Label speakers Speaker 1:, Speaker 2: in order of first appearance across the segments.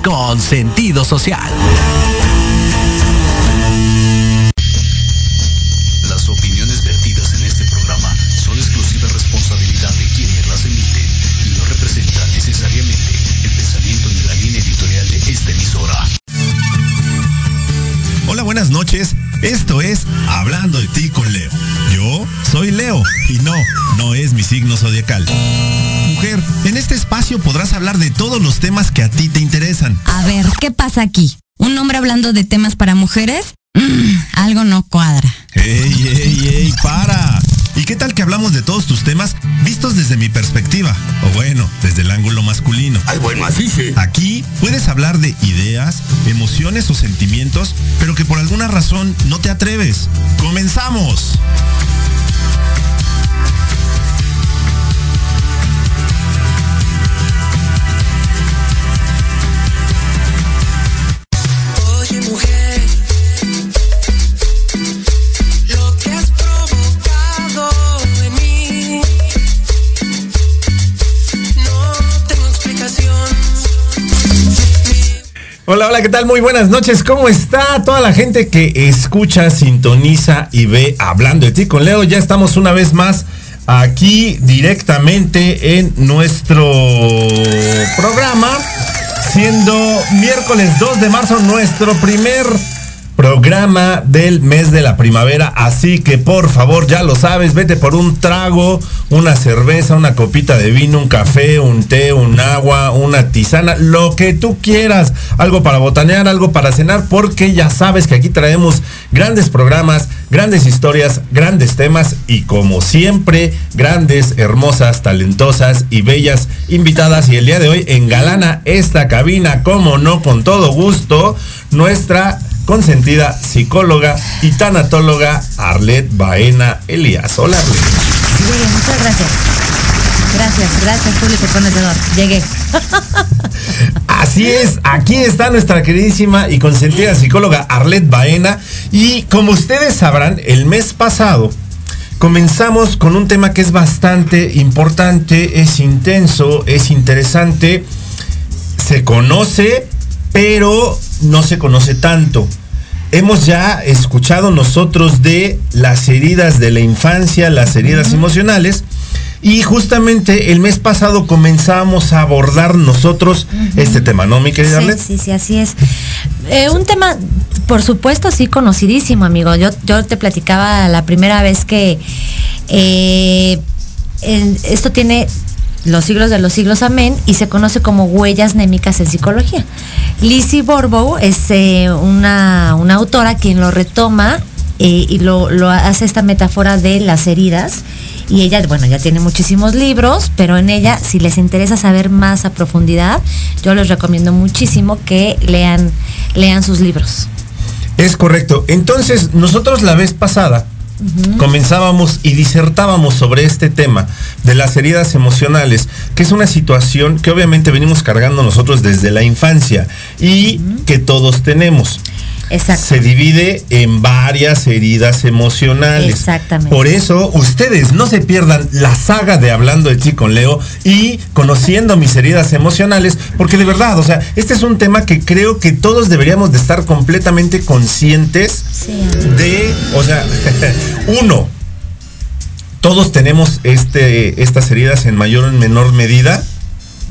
Speaker 1: con sentido social.
Speaker 2: Las opiniones vertidas en este programa son exclusiva responsabilidad de quienes las emiten y no representan necesariamente el pensamiento ni la línea editorial de esta emisora.
Speaker 3: Hola, buenas noches. Esto es Hablando de ti con Leo. Yo soy Leo y no, no es mi signo zodiacal. Mujer, en este espacio podrás hablar de todos los temas que a ti te interesan.
Speaker 4: A ver, ¿qué pasa aquí? ¿Un hombre hablando de temas para mujeres? Mm, algo no cuadra.
Speaker 3: ¡Ey, ey, ey! ¡Para! ¿Y qué tal que hablamos de todos tus temas vistos desde mi perspectiva? O bueno, desde el ángulo masculino.
Speaker 5: Ay, bueno, así sí.
Speaker 3: Aquí puedes hablar de ideas, emociones o sentimientos, pero que por alguna razón no te atreves. ¡Comenzamos!
Speaker 6: Hola, ¿qué tal? Muy buenas noches. ¿Cómo está toda la gente que escucha, sintoniza y ve hablando de ti con Leo? Ya estamos una vez más aquí directamente en nuestro programa, siendo miércoles 2 de marzo nuestro primer programa del mes de la primavera. Así que por favor, ya lo sabes, vete por un trago, una cerveza, una copita de vino, un café, un té, un agua, una tisana, lo que tú quieras. Algo para botanear, algo para cenar, porque ya sabes que aquí traemos grandes programas, grandes historias, grandes temas y como siempre, grandes, hermosas, talentosas y bellas invitadas. Y el día de hoy engalana esta cabina, como no, con todo gusto, nuestra consentida psicóloga y tanatóloga Arlet Baena Elías. Hola Arlet.
Speaker 4: Bien, muchas gracias. Gracias, gracias público conocedor. Llegué.
Speaker 6: Así es, aquí está nuestra queridísima y consentida psicóloga Arlet Baena. Y como ustedes sabrán, el mes pasado comenzamos con un tema que es bastante importante, es intenso, es interesante, se conoce, pero no se conoce tanto. Hemos ya escuchado nosotros de las heridas de la infancia, las heridas emocionales, y justamente el mes pasado comenzamos a abordar nosotros este tema, ¿no, mi querida
Speaker 4: Sí, sí, sí, así es. Eh, un tema, por supuesto, sí conocidísimo, amigo. Yo, yo te platicaba la primera vez que eh, en- esto tiene los siglos de los siglos, amén, y se conoce como huellas némicas en psicología. Lizzie Borbow es eh, una, una autora quien lo retoma eh, y lo, lo hace esta metáfora de las heridas. Y ella, bueno, ya tiene muchísimos libros, pero en ella, si les interesa saber más a profundidad, yo les recomiendo muchísimo que lean, lean sus libros.
Speaker 6: Es correcto. Entonces, nosotros la vez pasada comenzábamos y disertábamos sobre este tema de las heridas emocionales, que es una situación que obviamente venimos cargando nosotros desde la infancia y que todos tenemos.
Speaker 4: Exacto.
Speaker 6: Se divide en varias heridas emocionales.
Speaker 4: Exactamente.
Speaker 6: Por eso, ustedes no se pierdan la saga de Hablando de ti con Leo y conociendo mis heridas emocionales, porque de verdad, o sea, este es un tema que creo que todos deberíamos de estar completamente conscientes
Speaker 4: Sí.
Speaker 6: de, o sea, uno, todos tenemos este, estas heridas en mayor o en menor medida.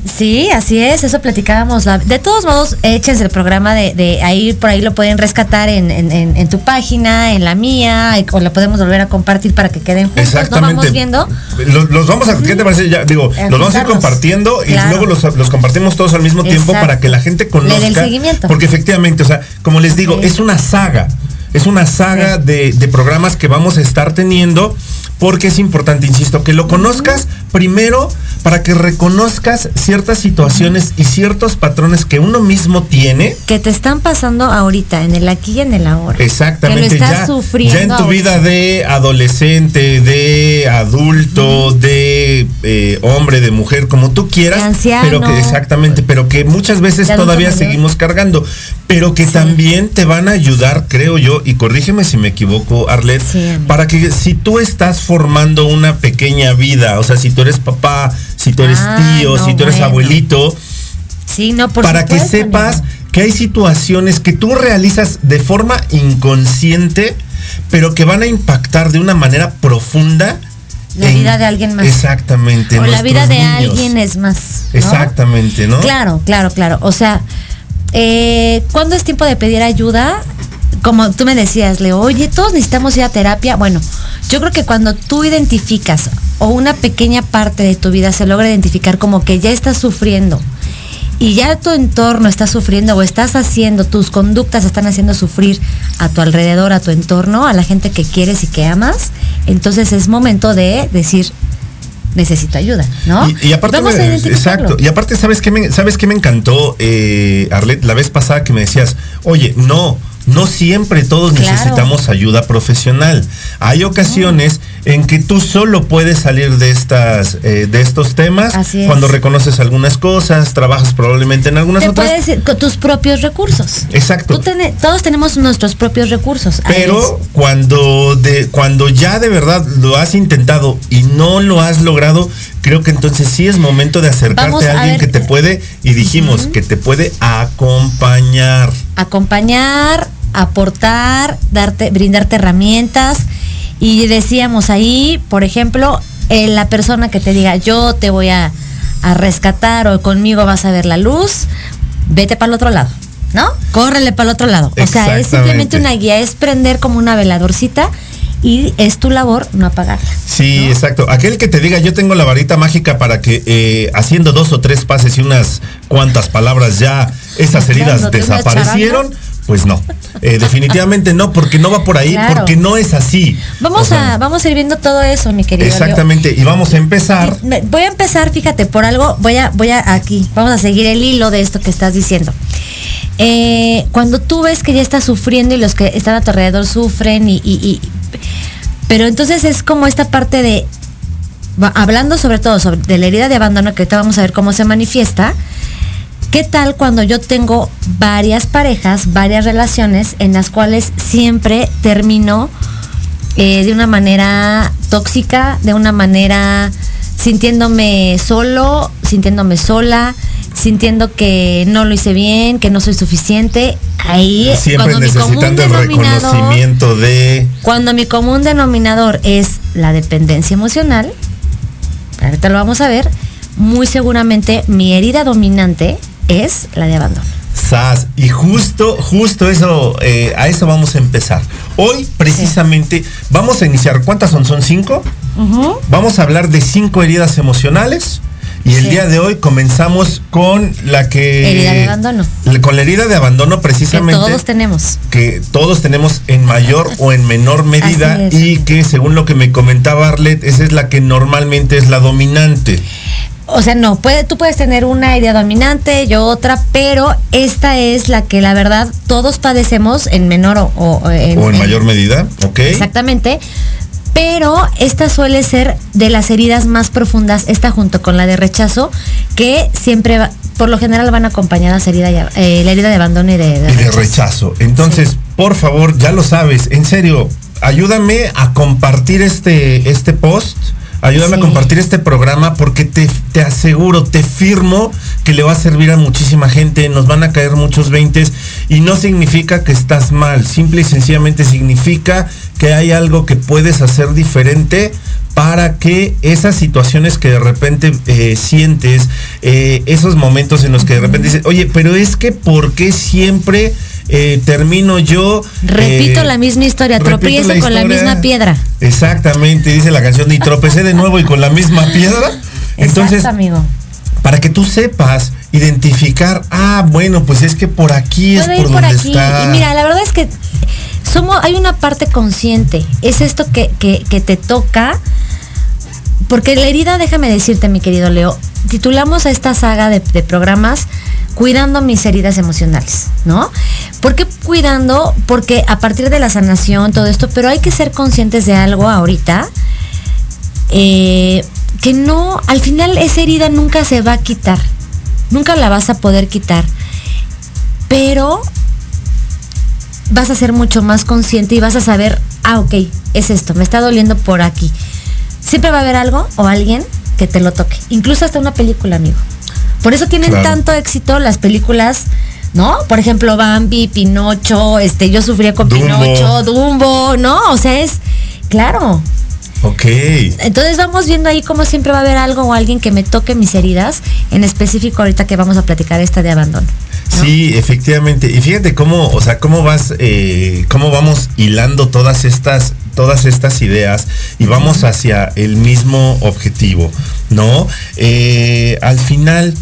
Speaker 4: Sí, así es, eso platicábamos. la- de todos modos, eches el programa de, de ahí, por ahí lo pueden rescatar en, en- en- en tu página, en la mía, o la podemos volver a compartir para que queden juntos. ¿no? Vamos viendo.
Speaker 6: Los, los vamos a, ¿qué te parece? Ya, digo, los vamos a ir compartiendo y luego los, los compartimos todos al mismo tiempo
Speaker 4: Exacto.
Speaker 6: para que la gente conozca.
Speaker 4: el seguimiento.
Speaker 6: Porque efectivamente, o sea, como les digo,
Speaker 4: Sí.
Speaker 6: es una saga. Es una saga
Speaker 4: Sí.
Speaker 6: de, de programas que vamos a estar teniendo porque es importante, insisto, que lo conozcas primero para que reconozcas ciertas situaciones y ciertos patrones que uno mismo tiene.
Speaker 4: Que te están pasando ahorita, en el aquí y en el ahora.
Speaker 6: Exactamente,
Speaker 4: Que lo estás
Speaker 6: ya,
Speaker 4: sufriendo.
Speaker 6: ya en tu
Speaker 4: ahorita.
Speaker 6: vida de adolescente, de adulto, de eh, hombre, de mujer, como tú quieras,
Speaker 4: De anciano.
Speaker 6: pero que exactamente, pero que muchas veces todavía
Speaker 4: mayor.
Speaker 6: seguimos cargando, pero que
Speaker 4: Sí.
Speaker 6: también te van a ayudar, creo yo, y corrígeme si me equivoco, Arlet,
Speaker 4: Sí,
Speaker 6: para que si tú estás formando una pequeña vida, o sea, si tú eres papá, si tú eres
Speaker 4: Ah,
Speaker 6: tío,
Speaker 4: no,
Speaker 6: si tú eres
Speaker 4: bueno.
Speaker 6: abuelito,
Speaker 4: Sí, no, por
Speaker 6: para que sepas que hay situaciones que tú realizas de forma inconsciente, pero que van a impactar de una manera profunda
Speaker 4: La
Speaker 6: en-
Speaker 4: vida de alguien más.
Speaker 6: Exactamente.
Speaker 4: O la vida de
Speaker 6: niños.
Speaker 4: alguien es más. ¿no?
Speaker 6: Exactamente, ¿no?
Speaker 4: Claro, claro, claro. O sea, eh, ¿cuándo es tiempo de pedir ayuda? Como tú me decías, Leo, oye, todos necesitamos ir a terapia. Bueno, yo creo que cuando tú identificas o una pequeña parte de tu vida se logra identificar como que ya estás sufriendo y ya tu entorno está sufriendo o estás haciendo, tus conductas están haciendo sufrir a tu alrededor, a tu entorno, a la gente que quieres y que amas, entonces es momento de decir, necesito ayuda, ¿no?
Speaker 6: Y, y aparte,
Speaker 4: Vamos
Speaker 6: me- exacto. Y aparte, ¿sabes qué me, sabes qué me encantó, eh, Arlet, la vez pasada que me decías, oye, no, no siempre todos
Speaker 4: Claro.
Speaker 6: necesitamos ayuda profesional. Hay ocasiones en que tú solo puedes salir de estas, eh, de estos temas
Speaker 4: Así es.
Speaker 6: cuando reconoces algunas cosas, trabajas probablemente en algunas
Speaker 4: Te
Speaker 6: otras.
Speaker 4: puedes ir con tus propios recursos.
Speaker 6: Exacto.
Speaker 4: Tú todos tenemos nuestros propios recursos.
Speaker 6: Pero cuando de cuando ya de verdad lo has intentado y no lo has logrado, creo que entonces sí es momento de acercarte
Speaker 4: Vamos
Speaker 6: a alguien que te puede y dijimos que te puede acompañar.
Speaker 4: acompañar, aportar, darte, brindarte herramientas. Y decíamos ahí, por ejemplo, eh, la persona que te diga, yo te voy a, a rescatar o conmigo vas a ver la luz, vete para el otro lado, ¿no? Córrele para el otro lado. O sea, es simplemente una guía, es prender como una veladorcita y es tu labor no apagarla.
Speaker 6: Sí, exacto. Aquel que te diga, yo tengo la varita mágica para que eh, haciendo dos o tres pases y unas cuantas palabras ya esas heridas desaparecieron. Pues no. Eh, definitivamente no, porque no va por ahí,
Speaker 4: Claro.
Speaker 6: porque no es así.
Speaker 4: Vamos
Speaker 6: O sea,
Speaker 4: a, vamos a ir viendo todo eso, mi querido. Leo.
Speaker 6: Exactamente. Y vamos a empezar.
Speaker 4: Voy a empezar, fíjate, por algo, voy a, voy a aquí, vamos a seguir el hilo de esto que estás diciendo. Eh, cuando tú ves que ya estás sufriendo y los que están a tu alrededor sufren y, y- y- pero entonces es como esta parte de hablando sobre todo sobre de la herida de abandono que ahorita vamos a ver cómo se manifiesta. ¿Qué tal cuando yo tengo varias parejas, varias relaciones en las cuales siempre termino eh, de una manera tóxica, de una manera sintiéndome solo, sintiéndome sola, sintiendo que no lo hice bien, que no soy suficiente? Ahí
Speaker 6: Siempre necesitando el reconocimiento de.
Speaker 4: cuando mi común denominador es la dependencia emocional, ahorita lo vamos a ver, muy seguramente mi herida dominante es la de abandono.
Speaker 6: Sas, y justo, justo eso, eh, a eso vamos a empezar. Hoy, precisamente, vamos a iniciar. ¿Cuántas son? ¿Son cinco? Vamos a hablar de cinco heridas emocionales. Y el
Speaker 4: Sí.
Speaker 6: día de hoy comenzamos con la que.
Speaker 4: Herida de abandono.
Speaker 6: Con la herida de abandono,
Speaker 4: Que
Speaker 6: precisamente.
Speaker 4: todos tenemos.
Speaker 6: que todos tenemos en mayor o en menor medida y que según lo que me comentaba Arlet, esa es la que normalmente es la dominante.
Speaker 4: O sea, no, puede, tú puedes tener una herida dominante, yo otra, pero esta es la que la verdad todos padecemos en menor o, o en,
Speaker 6: o en
Speaker 4: en-
Speaker 6: mayor medida, ¿ok?
Speaker 4: Exactamente. Pero esta suele ser de las heridas más profundas, esta junto con la de rechazo, que siempre, va- por lo general, van acompañadas herida eh, la herida de abandono y de, de
Speaker 6: y de
Speaker 4: rechazo.
Speaker 6: rechazo. Entonces, por favor, ya lo sabes, en serio, ayúdame a compartir este, este post. Ayúdame
Speaker 4: Sí.
Speaker 6: a compartir este programa porque te, te aseguro, te firmo que le va a servir a muchísima gente, nos van a caer muchos veintes y no significa que estás mal, simple y sencillamente significa que hay algo que puedes hacer diferente para que esas situaciones que de repente eh, sientes, eh, esos momentos en los que de repente dices, oye, pero es que ¿por qué siempre eh, termino yo?
Speaker 4: Repito
Speaker 6: eh,
Speaker 4: la misma historia, tropiezo con la misma piedra.
Speaker 6: Exactamente, dice la canción, y tropecé de nuevo y con la misma piedra. Entonces,
Speaker 4: Exacto, amigo.
Speaker 6: para que tú sepas identificar, ah, bueno, pues es que por aquí es por
Speaker 4: por
Speaker 6: donde
Speaker 4: aquí.
Speaker 6: está.
Speaker 4: Y mira, la verdad es que somos, hay una parte consciente. Es esto que, que, que te toca. Porque la herida, déjame decirte, mi querido Leo, titulamos a esta saga de, programas Cuidando mis heridas emocionales, ¿no? ¿Por qué cuidando? Porque a partir de la sanación, todo esto, pero hay que ser conscientes de algo ahorita, eh, que no, al final esa herida nunca se va a quitar, nunca la vas a poder quitar, pero vas a ser mucho más consciente y vas a saber, ah, ok, es esto, me está doliendo por aquí. Siempre va a haber algo o alguien que te lo toque, incluso hasta una película, amigo. Por eso tienen
Speaker 6: Claro.
Speaker 4: tanto éxito las películas, ¿no? Por ejemplo, Bambi, Pinocho, este, yo sufría con
Speaker 6: Dumbo.
Speaker 4: Pinocho, Dumbo, ¿no? O sea, es, claro.
Speaker 6: Ok.
Speaker 4: Entonces vamos viendo ahí cómo siempre va a haber algo o alguien que me toque mis heridas, en específico ahorita que vamos a platicar esta de abandono. ¿no?
Speaker 6: Sí, efectivamente. Y fíjate cómo, o sea, cómo vas, eh, cómo vamos hilando todas estas, todas estas ideas y vamos hacia el mismo objetivo, ¿no? Eh, al final,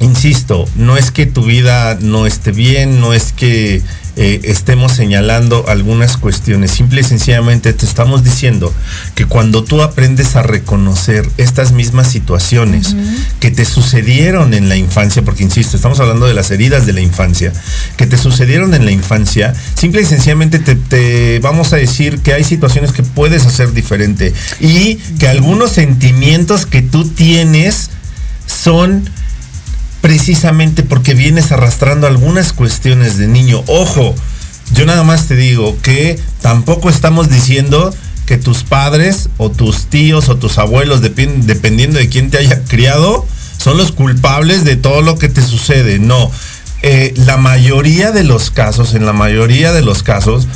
Speaker 6: insisto, no es que tu vida no esté bien, no es que eh, estemos señalando algunas cuestiones. Simple y sencillamente te estamos diciendo que cuando tú aprendes a reconocer estas mismas situaciones que te sucedieron en la infancia, porque insisto, estamos hablando de las heridas de la infancia, que te sucedieron en la infancia, simple y sencillamente te, te vamos a decir que hay situaciones que puedes hacer diferente y que algunos sentimientos que tú tienes son precisamente porque vienes arrastrando algunas cuestiones de niño. Ojo, yo nada más te digo que tampoco estamos diciendo que tus padres o tus tíos o tus abuelos, depen- dependiendo de quién te haya criado, son los culpables de todo lo que te sucede. No. Eh, la mayoría de los casos, en la mayoría de los casos,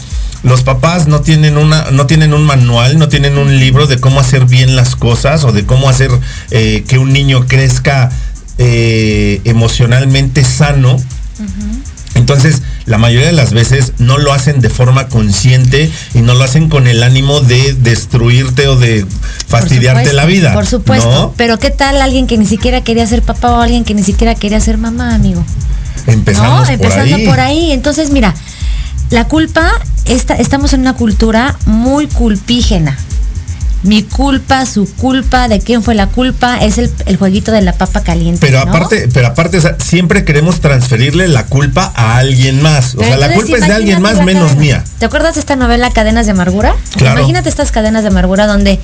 Speaker 6: los papás no tienen una, no tienen un manual, no tienen un libro de cómo hacer bien las cosas o de cómo hacer eh, que un niño crezca eh, emocionalmente sano. Entonces, la mayoría de las veces no lo hacen de forma consciente y no lo hacen con el ánimo de destruirte o de fastidiarte
Speaker 4: supuesto,
Speaker 6: la vida.
Speaker 4: Por supuesto.
Speaker 6: ¿no?
Speaker 4: Pero ¿qué tal alguien que ni siquiera quería ser papá o alguien que ni siquiera quería ser mamá, amigo?
Speaker 6: Empezamos
Speaker 4: no, empezando
Speaker 6: por ahí.
Speaker 4: por ahí. Entonces, mira, la culpa, esta, estamos en una cultura muy culpígena. Mi culpa, su culpa, de quién fue la culpa, es el, el jueguito de la papa caliente.
Speaker 6: Pero
Speaker 4: ¿no?
Speaker 6: aparte, pero aparte, o sea, siempre queremos transferirle la culpa a alguien más. O sea, la culpa es de alguien más menos
Speaker 4: cadena.
Speaker 6: mía.
Speaker 4: ¿Te acuerdas de esta novela Cadenas de Amargura?
Speaker 6: Claro.
Speaker 4: Imagínate estas cadenas de amargura donde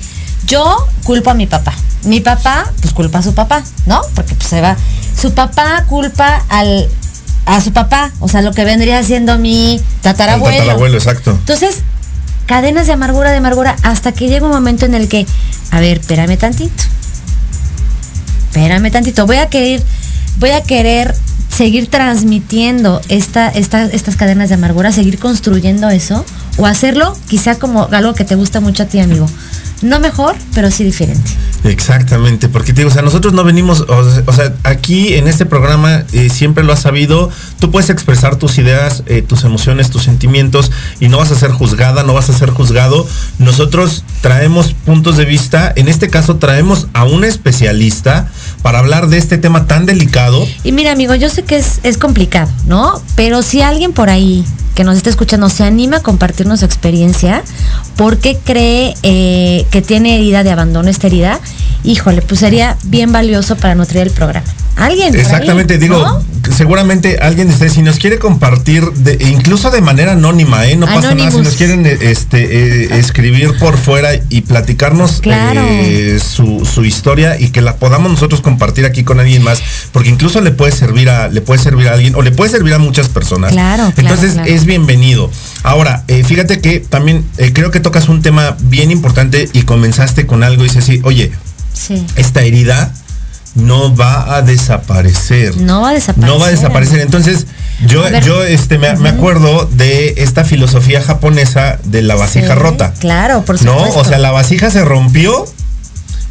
Speaker 4: yo culpo a mi papá. Mi papá, pues culpa a su papá, ¿no? Porque pues se va. Su papá culpa al a su papá, o sea, lo que vendría siendo mi tatarabuelo.
Speaker 6: El tatarabuelo, exacto.
Speaker 4: Entonces, cadenas de amargura, de amargura, hasta que llega un momento en el que, a ver, espérame tantito. Espérame tantito. Voy a querer, voy a querer seguir transmitiendo esta, esta- estas cadenas de amargura, seguir construyendo eso, o hacerlo quizá como algo que te gusta mucho a ti, amigo. No mejor, pero sí diferente.
Speaker 6: Exactamente, porque te digo, o sea, nosotros no venimos, o, sea- o sea, aquí en este programa eh, siempre lo has sabido, tú puedes expresar tus ideas, eh, tus emociones, tus sentimientos y no vas a ser juzgada, no vas a ser juzgado. Nosotros traemos puntos de vista, en este caso traemos a un especialista para hablar de este tema tan delicado.
Speaker 4: Y mira, amigo, yo sé que es, es complicado, ¿no? Pero si alguien por ahí que nos está escuchando se anima a compartirnos su experiencia, porque cree eh, que tiene herida de abandono esta herida, híjole, pues sería bien valioso para nutrir el programa. Alguien. por ahí,
Speaker 6: Exactamente, digo,
Speaker 4: ¿no?
Speaker 6: seguramente alguien de ustedes, si nos quiere compartir, de- e incluso de manera anónima, ¿eh? no pasa nada, si nos quieren eh, este, eh, escribir por fuera y platicarnos
Speaker 4: Claro.
Speaker 6: eh, su, su historia y que la podamos nosotros compartir aquí con alguien más, porque incluso le puede servir a, le puede servir a alguien o le puede servir a muchas personas.
Speaker 4: Claro, claro,
Speaker 6: Entonces
Speaker 4: claro.
Speaker 6: es bienvenido. Ahora, eh, fíjate que también eh, creo que tocas un tema bien importante y comenzaste con algo y dices así, oye,
Speaker 4: Sí.
Speaker 6: esta herida no va a desaparecer.
Speaker 4: No va a desaparecer.
Speaker 6: No va a desaparecer. Entonces, yo, yo este, me, me acuerdo de esta filosofía japonesa de la vasija
Speaker 4: Sí,
Speaker 6: rota.
Speaker 4: Claro, por
Speaker 6: ¿No?
Speaker 4: supuesto.
Speaker 6: O sea, la vasija se rompió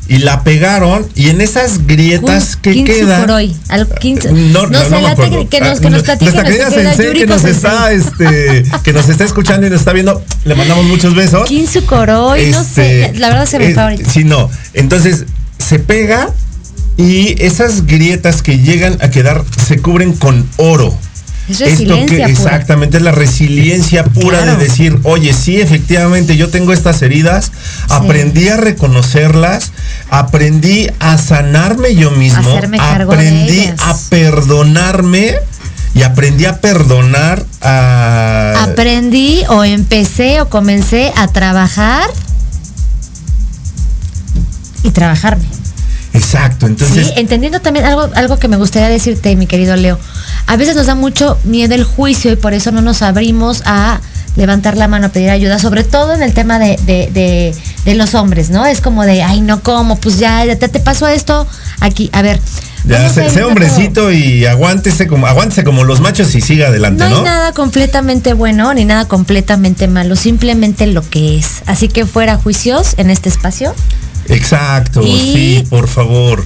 Speaker 6: y la pegaron y en esas grietas que
Speaker 4: Kintsu
Speaker 6: quedan.
Speaker 4: Kuroi, al Kintsu-
Speaker 6: No, no,
Speaker 4: No sé,
Speaker 6: no me acuerdo.
Speaker 4: que nos-
Speaker 6: Ah,
Speaker 4: que nos
Speaker 6: no,
Speaker 4: platique
Speaker 6: nuestra querida sensei que nos está este que nos está escuchando y nos está viendo le mandamos muchos besos
Speaker 4: Kintsu Kuroi, no sé,
Speaker 6: Este,
Speaker 4: la verdad se me
Speaker 6: eh,
Speaker 4: fue ahorita.
Speaker 6: Sí, no. Entonces, se pega y esas grietas que llegan a quedar se cubren con oro.
Speaker 4: Es
Speaker 6: Esto que
Speaker 4: pura.
Speaker 6: exactamente es la resiliencia pura
Speaker 4: Claro.
Speaker 6: de decir, oye, sí, efectivamente, yo tengo estas heridas, aprendí a reconocerlas, aprendí a sanarme yo mismo, aprendí a perdonarme y aprendí a perdonar a
Speaker 4: Aprendí o empecé o comencé a trabajar y trabajarme.
Speaker 6: Exacto, entonces
Speaker 4: sí, entendiendo también algo, algo que me gustaría decirte, mi querido Leo. A veces nos da mucho miedo el juicio y por eso no nos abrimos a levantar la mano a pedir ayuda, sobre todo en el tema de, de, de- de los hombres, ¿no? Es como de, ay, no, ¿cómo? Pues ya, ya te, te pasó esto aquí. A ver.
Speaker 6: ya sé, hombrecito y aguántese como aguántese como los machos y siga adelante,
Speaker 4: No
Speaker 6: ¿no?
Speaker 4: hay nada completamente bueno ni nada completamente malo, simplemente lo que es. Así que fuera juicios en este espacio.
Speaker 6: Exacto,
Speaker 4: Y-
Speaker 6: sí, por favor.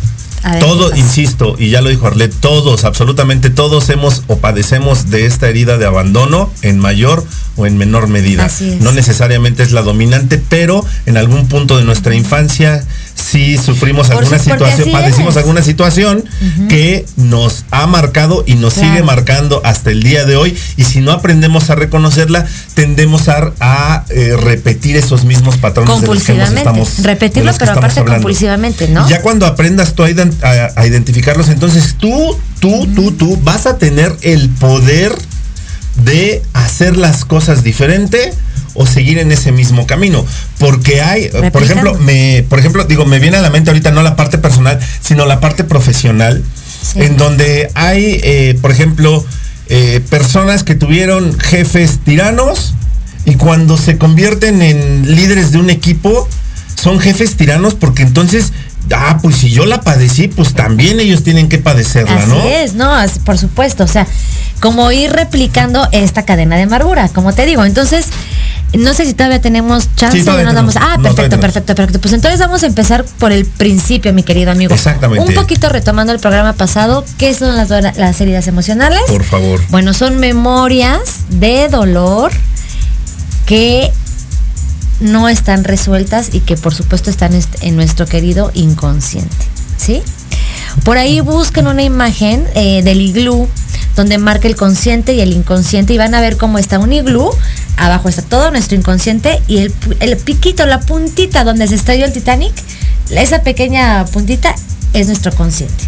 Speaker 4: Ver,
Speaker 6: Todo, insisto, y ya lo dijo Arlet, todos, absolutamente todos hemos o padecemos de esta herida de abandono en mayor o en menor medida. No necesariamente es la dominante, pero en algún punto de nuestra infancia sí sufrimos
Speaker 4: Por
Speaker 6: alguna
Speaker 4: su-
Speaker 6: situación, padecimos
Speaker 4: es.
Speaker 6: alguna situación que nos ha marcado y nos
Speaker 4: Claro.
Speaker 6: sigue marcando hasta el día de hoy. Y si no aprendemos a reconocerla, tendemos a, a, eh, repetir esos mismos patrones de los que
Speaker 4: Compulsivamente.
Speaker 6: estamos
Speaker 4: Repetirlo, pero aparte
Speaker 6: hablando.
Speaker 4: compulsivamente, ¿no?
Speaker 6: Y ya cuando aprendas tú a, ident- a- a identificarlos, entonces tú, tú, tú, tú vas a tener el poder de hacer las cosas diferente o seguir en ese mismo camino. Porque hay, por ejemplo, me, por ejemplo, digo, me viene a la mente ahorita no la parte personal, sino la parte profesional,
Speaker 4: Sí.
Speaker 6: en donde hay, eh, por ejemplo, eh, personas que tuvieron jefes tiranos y cuando se convierten en líderes de un equipo, son jefes tiranos porque entonces, ah, pues si yo la padecí, pues también ellos tienen que padecerla,
Speaker 4: Así
Speaker 6: ¿no?
Speaker 4: es, no, Así- por supuesto, o sea, como ir replicando esta cadena de amargura, como te digo. Entonces, no sé si todavía tenemos chance
Speaker 6: Sí,
Speaker 4: o
Speaker 6: todavía
Speaker 4: nos damos. Ah,
Speaker 6: No,
Speaker 4: perfecto, perfecto, perfecto. Pues entonces vamos a empezar por el principio, mi querido amigo.
Speaker 6: Exactamente.
Speaker 4: Un poquito retomando el programa pasado, ¿qué son las, las heridas emocionales?
Speaker 6: Por favor.
Speaker 4: Bueno, son memorias de dolor que no están resueltas y que por supuesto están est- en nuestro querido inconsciente. ¿Sí? Por ahí busquen una imagen eh, del iglú donde marca el consciente y el inconsciente y van a ver cómo está un iglú. Abajo está todo nuestro inconsciente y el piquito, la puntita donde se estrelló el Titanic, esa pequeña puntita es nuestro consciente.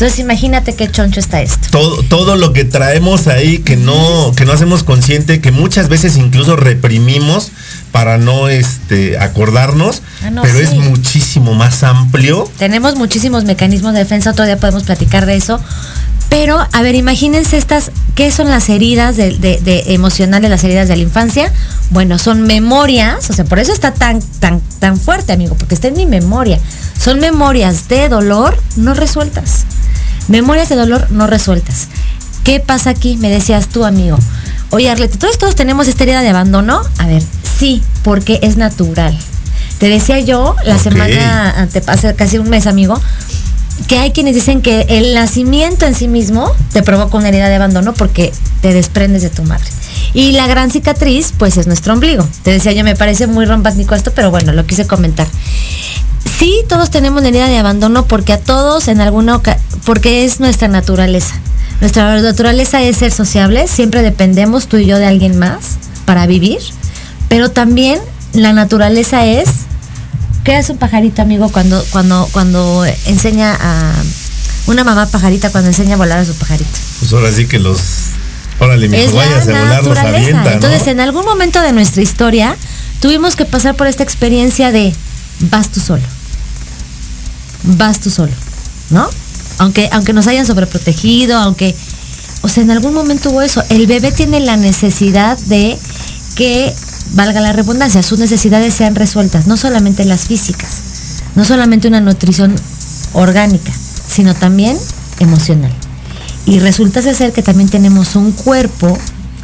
Speaker 4: Entonces imagínate qué choncho está esto.
Speaker 6: todo, todo lo que traemos ahí que no, que no hacemos consciente, que muchas veces incluso reprimimos para no este acordarnos,
Speaker 4: Ah, no,
Speaker 6: pero
Speaker 4: sí.
Speaker 6: es muchísimo más amplio.
Speaker 4: Tenemos muchísimos mecanismos de defensa, otro día podemos platicar de eso. Pero, a ver, imagínense estas, ¿qué son las heridas de, de- de emocionales, las heridas de la infancia? Bueno, son memorias, o sea, por eso está tan, tan, tan fuerte, amigo, porque está en mi memoria. Son memorias de dolor no resueltas. Memorias de dolor no resueltas. ¿Qué pasa aquí? Me decías tú, amigo. Oye, Arlete, ¿todos, todos tenemos esta herida de abandono? A ver, sí, porque es natural. Te decía yo la
Speaker 6: Ok.
Speaker 4: semana, hace casi un mes, amigo, que hay quienes dicen que el nacimiento en sí mismo te provoca una herida de abandono porque te desprendes de tu madre. Y la gran cicatriz, pues es nuestro ombligo. Te decía yo, me parece muy romántico esto, pero bueno, lo quise comentar. Sí, todos tenemos la herida de abandono porque a todos en alguna porque es nuestra naturaleza. Nuestra naturaleza es ser sociables, siempre dependemos tú y yo de alguien más para vivir, pero también la naturaleza es ¿Qué hace un pajarito, amigo, cuando, cuando, cuando enseña a una mamá pajarita cuando enseña a volar a su pajarito?
Speaker 6: Pues ahora sí que los órale, mijo,
Speaker 4: es
Speaker 6: vayas a
Speaker 4: la
Speaker 6: volar, los avienta, ¿no?
Speaker 4: Entonces, en algún momento de nuestra historia, tuvimos que pasar por esta experiencia de vas tú solo. Vas tú solo, ¿no? Aunque, aunque nos hayan sobreprotegido, aunque. O sea, en algún momento hubo eso. El bebé tiene la necesidad de que, valga la redundancia, sus necesidades sean resueltas, no solamente las físicas, no solamente una nutrición orgánica, sino también emocional. Y resulta ser que también tenemos un cuerpo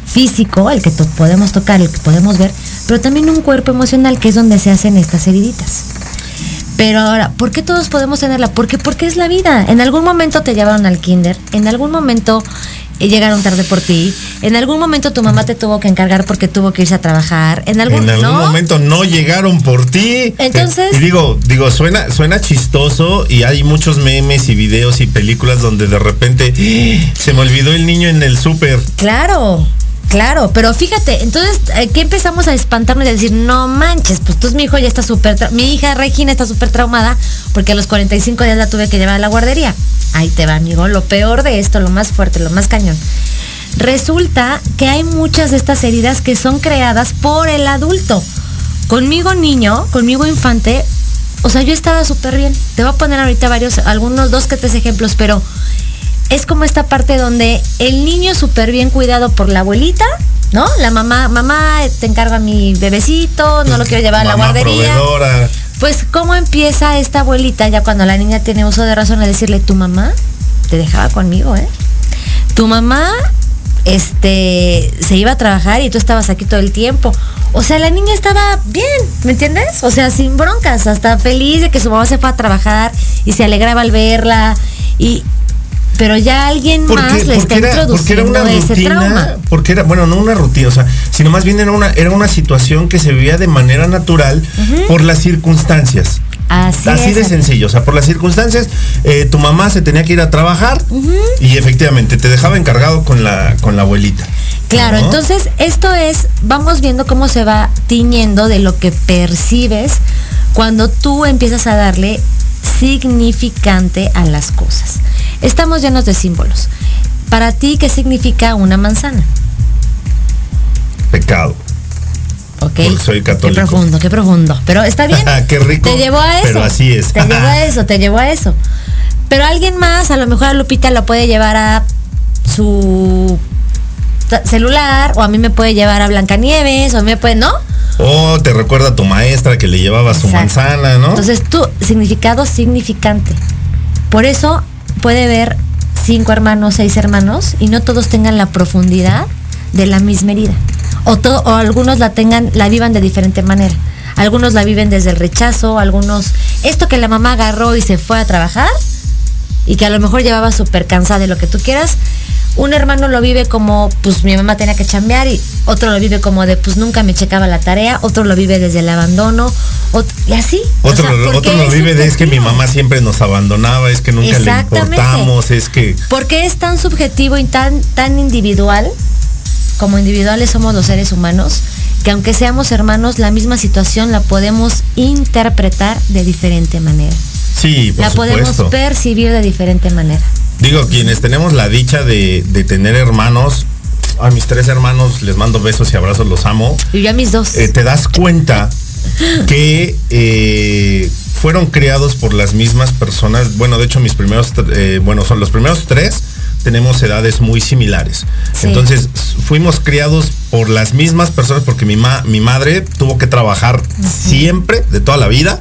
Speaker 4: físico, el que to- podemos tocar, el que podemos ver, pero también un cuerpo emocional que es donde se hacen estas heriditas. Pero ahora, ¿por qué todos podemos tenerla? Porque porque es la vida. En algún momento te llevaron al kinder, en algún momento eh, llegaron tarde por ti, en algún momento tu mamá te tuvo que encargar porque tuvo que irse a trabajar, en algún,
Speaker 6: en algún
Speaker 4: ¿no?
Speaker 6: momento no llegaron por ti.
Speaker 4: Entonces-
Speaker 6: y digo, digo, suena, suena chistoso y hay muchos memes y videos y películas donde de repente ¡ah! se me olvidó el niño en el súper.
Speaker 4: Claro, claro, pero fíjate, entonces aquí empezamos a espantarnos y a decir, no manches, pues tú mi hijo ya está súper, mi hija Regina está súper traumada porque a los 45 días la tuve que llevar a la guardería. Ahí te va, amigo, lo peor de esto, lo más fuerte, lo más cañón. Resulta que hay muchas de estas heridas que son creadas por el adulto. Conmigo niño, conmigo infante, O sea, yo estaba súper bien. Te voy a poner ahorita varios, algunos dos que tres ejemplos, pero es como esta parte donde el niño súper bien cuidado por la abuelita, ¿no? La mamá, mamá, te encargo a mi bebecito, no lo quiero llevar a la guardería.
Speaker 6: proveedora.
Speaker 4: Pues, ¿cómo empieza esta abuelita ya cuando la niña tiene uso de razón a decirle, tu mamá te dejaba conmigo, ¿eh? Tu mamá, este, se iba a trabajar y tú estabas aquí todo el tiempo. O sea, la niña estaba bien, ¿me entiendes? O sea, sin broncas, hasta feliz de que su mamá se fue a trabajar y se alegraba al verla. Y, pero ya alguien más le está introduciendo ese trauma.
Speaker 6: porque era, bueno, no una rutina, o sea, sino más bien era una, era una situación que se vivía de manera natural por las circunstancias.
Speaker 4: Así,
Speaker 6: Así
Speaker 4: es,
Speaker 6: de sencillo, o sea, por las circunstancias, eh, tu mamá se tenía que ir a trabajar y efectivamente te dejaba encargado con la, con la abuelita.
Speaker 4: Claro,
Speaker 6: ¿no?
Speaker 4: entonces esto es, vamos viendo cómo se va tiñendo de lo que percibes cuando tú empiezas a darle significante a las cosas. Estamos llenos de símbolos. Para ti, ¿qué significa una manzana?
Speaker 6: Pecado.
Speaker 4: ¿Ok?
Speaker 6: Porque soy católico.
Speaker 4: Qué profundo, qué profundo. Pero está bien.
Speaker 6: Qué rico,
Speaker 4: Te llevó a eso.
Speaker 6: pero así es.
Speaker 4: Te llevó a eso, te llevó a eso. Pero alguien más, a lo mejor a Lupita lo puede llevar a su celular, o a mí me puede llevar a Blancanieves, o a mí me puede, ¿no?
Speaker 6: O te recuerda a tu maestra que le llevaba su manzana, ¿no?
Speaker 4: Entonces, tu significado significante. Por eso puede haber cinco hermanos, seis hermanos, y no todos tengan la profundidad de la misma herida. O, to- o algunos la tengan, la vivan de diferente manera. Algunos la viven desde el rechazo, algunos. Esto que la mamá agarró y se fue a trabajar, y que a lo mejor llevaba súper cansada de lo que tú quieras. Un hermano lo vive como, pues mi mamá tenía que chambear y otro lo vive como de, pues nunca me checaba la tarea, otro lo vive desde el abandono, y así. O
Speaker 6: Otro,
Speaker 4: sea,
Speaker 6: otro lo vive de es que mi mamá siempre nos abandonaba, es que nunca le importamos, es que
Speaker 4: Porque es tan subjetivo y tan, tan individual, como individuales somos los seres humanos, que aunque seamos hermanos, la misma situación la podemos interpretar de diferente manera.
Speaker 6: Sí, por
Speaker 4: la podemos percibir de diferente manera.
Speaker 6: Digo, quienes tenemos la dicha de, de tener hermanos, a mis tres hermanos les mando besos y abrazos, los amo.
Speaker 4: Y yo a mis dos.
Speaker 6: eh, te das cuenta que eh, fueron criados por las mismas personas. Bueno, de hecho, mis primeros, eh, bueno, son los primeros tres, tenemos edades muy similares.
Speaker 4: Sí.
Speaker 6: Entonces, fuimos criados por las mismas personas porque mi, ma- mi madre tuvo que trabajar siempre, de toda la vida.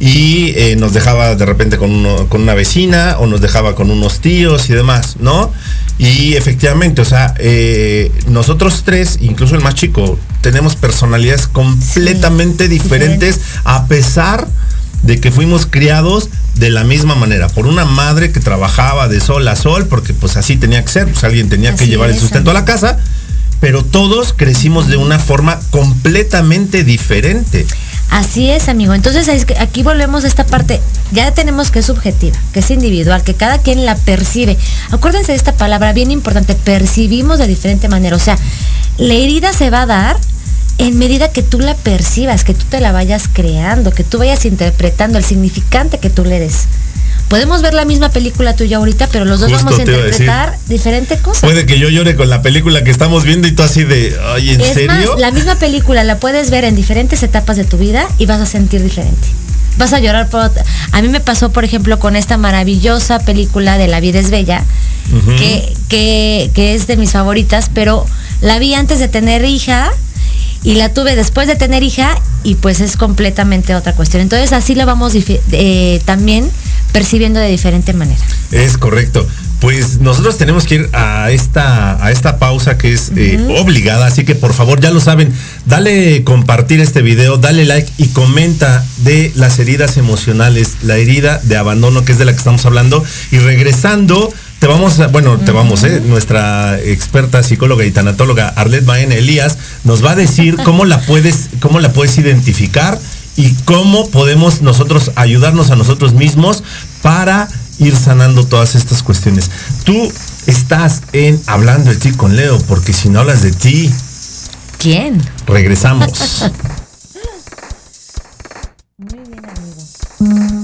Speaker 6: Y eh, nos dejaba de repente con, uno- con una vecina o nos dejaba con unos tíos y demás, ¿no? Y efectivamente, o sea, eh, nosotros tres, incluso el más chico, tenemos personalidades completamente diferentes, a pesar de que fuimos criados de la misma manera, por una madre que trabajaba de sol a sol, porque pues así tenía que ser, pues alguien tenía que llevar el sustento a la casa, pero todos crecimos de una forma completamente diferente.
Speaker 4: Así es, amigo. Entonces aquí volvemos a esta parte. Ya tenemos que es subjetiva, que es individual, que cada quien la percibe. Acuérdense de esta palabra bien importante, percibimos de diferente manera. O sea, la herida se va a dar en medida que tú la percibas, que tú te la vayas creando, que tú vayas interpretando el significante que tú le des. Podemos ver la misma película yo ahorita, pero los dos
Speaker 6: Justo
Speaker 4: vamos a interpretar diferente cosa.
Speaker 6: Puede que yo llore con la película que estamos viendo y tú así de, ay, ¿en
Speaker 4: es
Speaker 6: serio?
Speaker 4: más, la misma película la puedes ver en diferentes etapas de tu vida y vas a sentir diferente. Vas a llorar por otra. A mí me pasó, por ejemplo, con esta maravillosa película de La vida es bella, que, que, que es de mis favoritas, pero la vi antes de tener hija y la tuve después de tener hija y pues es completamente otra cuestión. Entonces así lo vamos eh, también percibiendo de diferente manera.
Speaker 6: Es correcto. Pues nosotros tenemos que ir a esta, a esta pausa que es eh, obligada, así que por favor ya lo saben, dale compartir este video, dale like y comenta de las heridas emocionales, la herida de abandono que es de la que estamos hablando y regresando te vamos a, bueno, te vamos, eh, nuestra experta psicóloga y tanatóloga Arlet Baena Elías nos va a decir cómo la puedes, cómo la puedes identificar y cómo podemos nosotros ayudarnos a nosotros mismos para ir sanando todas estas cuestiones. Tú estás en Hablando de ti con Leo, porque si no hablas de ti,
Speaker 4: ¿Quién?
Speaker 6: regresamos.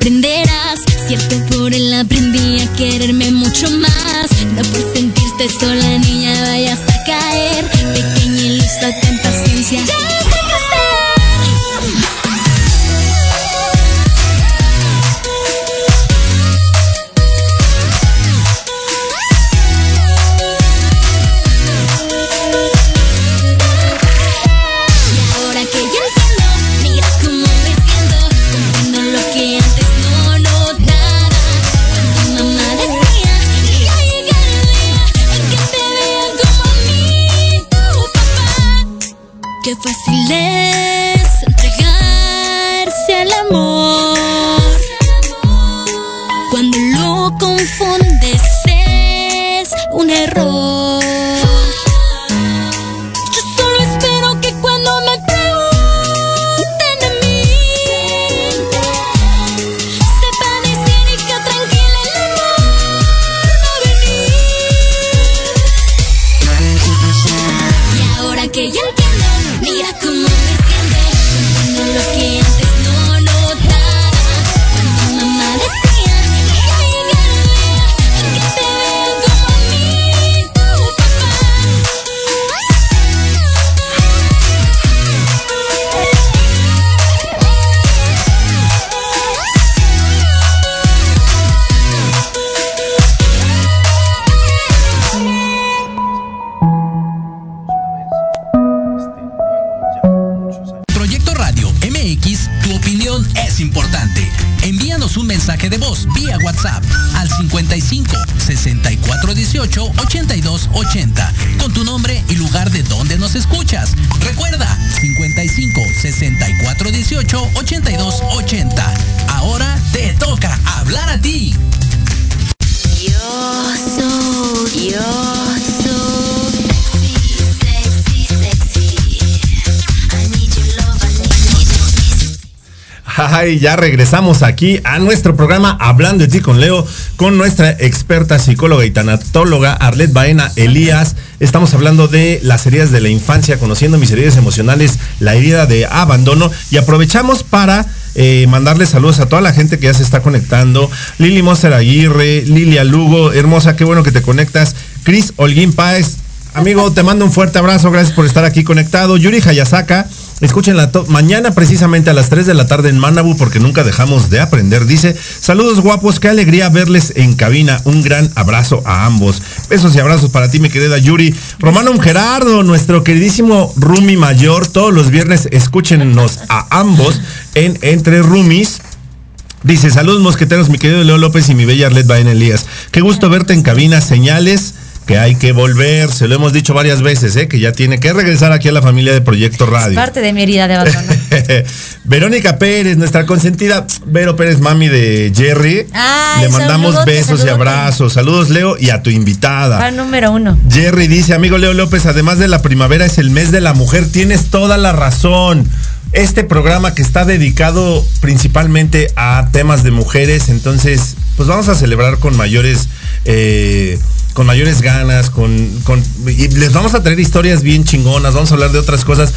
Speaker 5: fracasos
Speaker 6: Ay, ya regresamos aquí a nuestro programa Hablando de ti con Leo, con nuestra experta psicóloga y tanatóloga Arlet Baena Elías. Estamos hablando de las heridas de la infancia, conociendo mis heridas emocionales, la herida de abandono y aprovechamos para eh, mandarle saludos a toda la gente que ya se está conectando. Lili Monster Aguirre, Lilia Lugo, hermosa, qué bueno que te conectas. Cris Holguín Páez, amigo, te mando un fuerte abrazo, gracias por estar aquí conectado. Yuri Hayasaka, escúchenla mañana precisamente a las 3 de la tarde en Manabu porque nunca dejamos de aprender. Dice, saludos guapos, qué alegría verles en cabina. Un gran abrazo a ambos. Besos y abrazos para ti, mi querida Yuri. Romano Gerardo, nuestro queridísimo Rumi Mayor, todos los viernes escúchenos a ambos en Entre Rumis. Dice, saludos mosqueteros, mi querido Leo López y mi bella Arlet Baen Elías. Qué gusto verte en cabina, señales que hay que volver, se lo hemos dicho varias veces, ¿eh? que ya tiene que regresar aquí a la familia de Proyecto Radio.
Speaker 4: Parte de mi herida de abandono.
Speaker 6: Verónica Pérez, nuestra consentida, Vero Pérez, mami de Jerry.
Speaker 4: Ay,
Speaker 6: Le mandamos besos y abrazos. Saludos, Leo, y a tu invitada.
Speaker 4: Fan número uno.
Speaker 6: Jerry dice, amigo Leo López, además de la primavera es el mes de la mujer. Tienes toda la razón. Este programa que está dedicado principalmente a temas de mujeres, entonces, pues vamos a celebrar con mayores, eh, con mayores ganas, con, con- y les vamos a traer historias bien chingonas, vamos a hablar de otras cosas.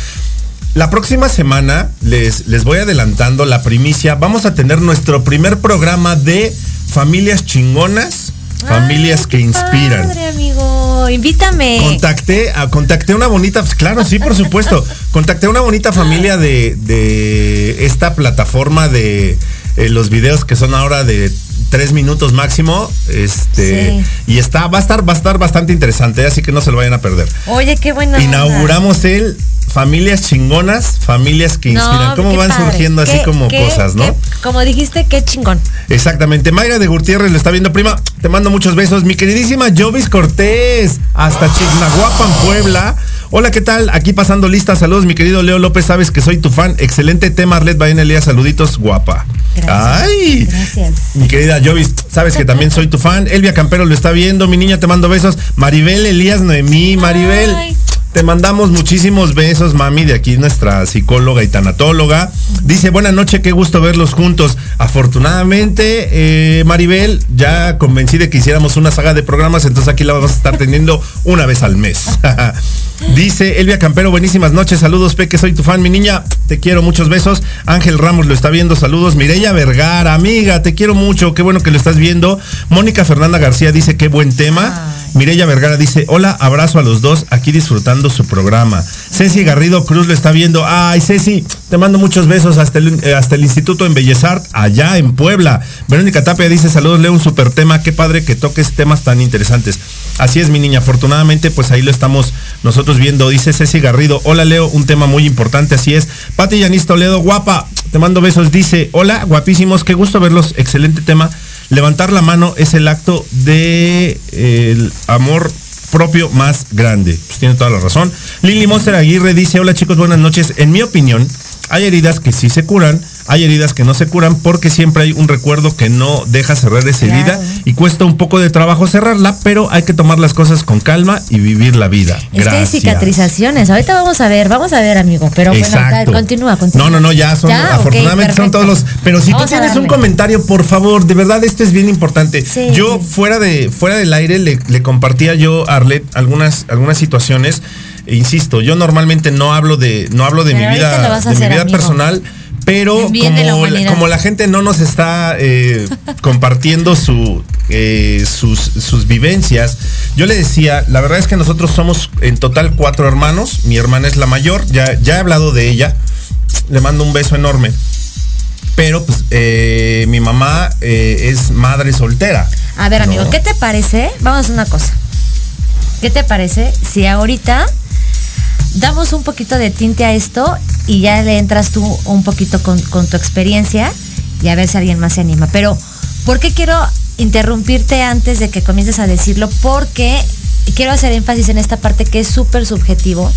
Speaker 6: La próxima semana, les, les voy adelantando la primicia, vamos a tener nuestro primer programa de familias chingonas Familias
Speaker 4: Ay,
Speaker 6: que inspiran.
Speaker 4: Padre, amigo, invítame.
Speaker 6: Contacté, a, contacté una bonita, pues, claro, sí, por supuesto. Contacté a una bonita familia de, de esta plataforma de eh, los videos que son ahora de tres minutos máximo. Este
Speaker 4: Sí.
Speaker 6: y está, va a estar, va a estar bastante interesante, así que no se lo vayan a perder.
Speaker 4: Oye, qué buena. onda.
Speaker 6: Inauguramos el familias chingonas, familias que
Speaker 4: No,
Speaker 6: inspiran. ¿Cómo van
Speaker 4: padre.
Speaker 6: surgiendo así como
Speaker 4: qué-
Speaker 6: cosas, no?
Speaker 4: qué- como dijiste, qué chingón.
Speaker 6: Exactamente. Mayra de Gutiérrez lo está viendo, prima. Te mando muchos besos. Mi queridísima Jovis Cortés, hasta Chignahuapan, Puebla. Hola, ¿qué tal? Aquí pasando lista. Saludos, mi querido Leo López. Sabes que soy tu fan. Excelente tema, Arlet Baena Elías. Saluditos, guapa.
Speaker 4: Gracias.
Speaker 6: Ay.
Speaker 4: Gracias.
Speaker 6: Mi querida Jovis, sabes que también soy tu fan. Elvia Campero lo está viendo. Mi niña, te mando besos. Maribel Elías Noemí. Maribel.
Speaker 4: Ay.
Speaker 6: Te mandamos muchísimos besos, mami, de aquí nuestra psicóloga y tanatóloga. Dice, buenas noches, qué gusto verlos juntos. Afortunadamente, eh, Maribel, ya convencí de que hiciéramos una saga de programas, entonces aquí la vamos a estar teniendo una vez al mes. Dice Elvia Campero, buenísimas noches, saludos, Peque, soy tu fan, mi niña, te quiero, muchos besos. Ángel Ramos lo está viendo, saludos. Mireya Vergara, amiga, te quiero mucho, qué bueno que lo estás viendo. Mónica Fernanda García dice, qué buen tema. Mireya Vergara dice, hola, abrazo a los dos, aquí disfrutando su programa. Ceci Garrido Cruz lo está viendo. Ay, Ceci, te mando muchos besos hasta el, eh, hasta el Instituto en Bellas Arts, allá en Puebla. Verónica Tapia dice, saludos, leo un super tema, qué padre que toques temas tan interesantes. Así es, mi niña, afortunadamente, pues ahí lo estamos nosotros viendo. Dice Ceci Garrido, hola, Leo, un tema muy importante, así es. Pati Yanis Toledo, guapa, te mando besos. Dice, hola, guapísimos, qué gusto verlos, excelente tema. Levantar la mano es el acto de eh, el amor propio más grande. Pues tiene toda la razón. Lili Monster Aguirre dice, hola chicos, buenas noches. En mi opinión, hay heridas que sí se curan, hay heridas que no se curan porque siempre hay un recuerdo que no deja cerrar esa
Speaker 4: Claro.
Speaker 6: herida y cuesta un poco de trabajo cerrarla, pero hay que tomar las cosas con calma y vivir la vida.
Speaker 4: Es que hay
Speaker 6: Gracias.
Speaker 4: cicatrizaciones. Ahorita vamos a ver, vamos a ver, amigo. Pero bueno, continúa, continúa.
Speaker 6: No, no, no, ya son,
Speaker 4: Ya,
Speaker 6: afortunadamente son todos los. Pero si
Speaker 4: Vamos
Speaker 6: tú tienes un comentario, por favor, de verdad esto es bien importante.
Speaker 4: Sí,
Speaker 6: yo fuera de fuera del aire le, le compartía yo a Arlet algunas algunas situaciones. E insisto, yo normalmente no hablo de no hablo de
Speaker 4: Pero
Speaker 6: mi vida de mi vida
Speaker 4: amigo.
Speaker 6: personal. Pero como, la,
Speaker 4: humanidad.
Speaker 6: como la gente no nos está eh, compartiendo su, eh, sus, sus vivencias, yo le decía, la verdad es que nosotros somos en total cuatro hermanos, mi hermana es la mayor, ya, ya he hablado de ella, le mando un beso enorme. Pero pues eh, mi mamá es madre soltera.
Speaker 4: A ver, amigo,
Speaker 6: ¿no?
Speaker 4: ¿qué te parece? Vamos a hacer una cosa. ¿Qué te parece si ahorita damos un poquito de tinte a esto y ya le entras tú un poquito con, con tu experiencia y a ver si alguien más se anima? Pero, ¿por qué quiero interrumpirte antes de que comiences a decirlo? Porque quiero hacer énfasis en esta parte que es súper subjetivo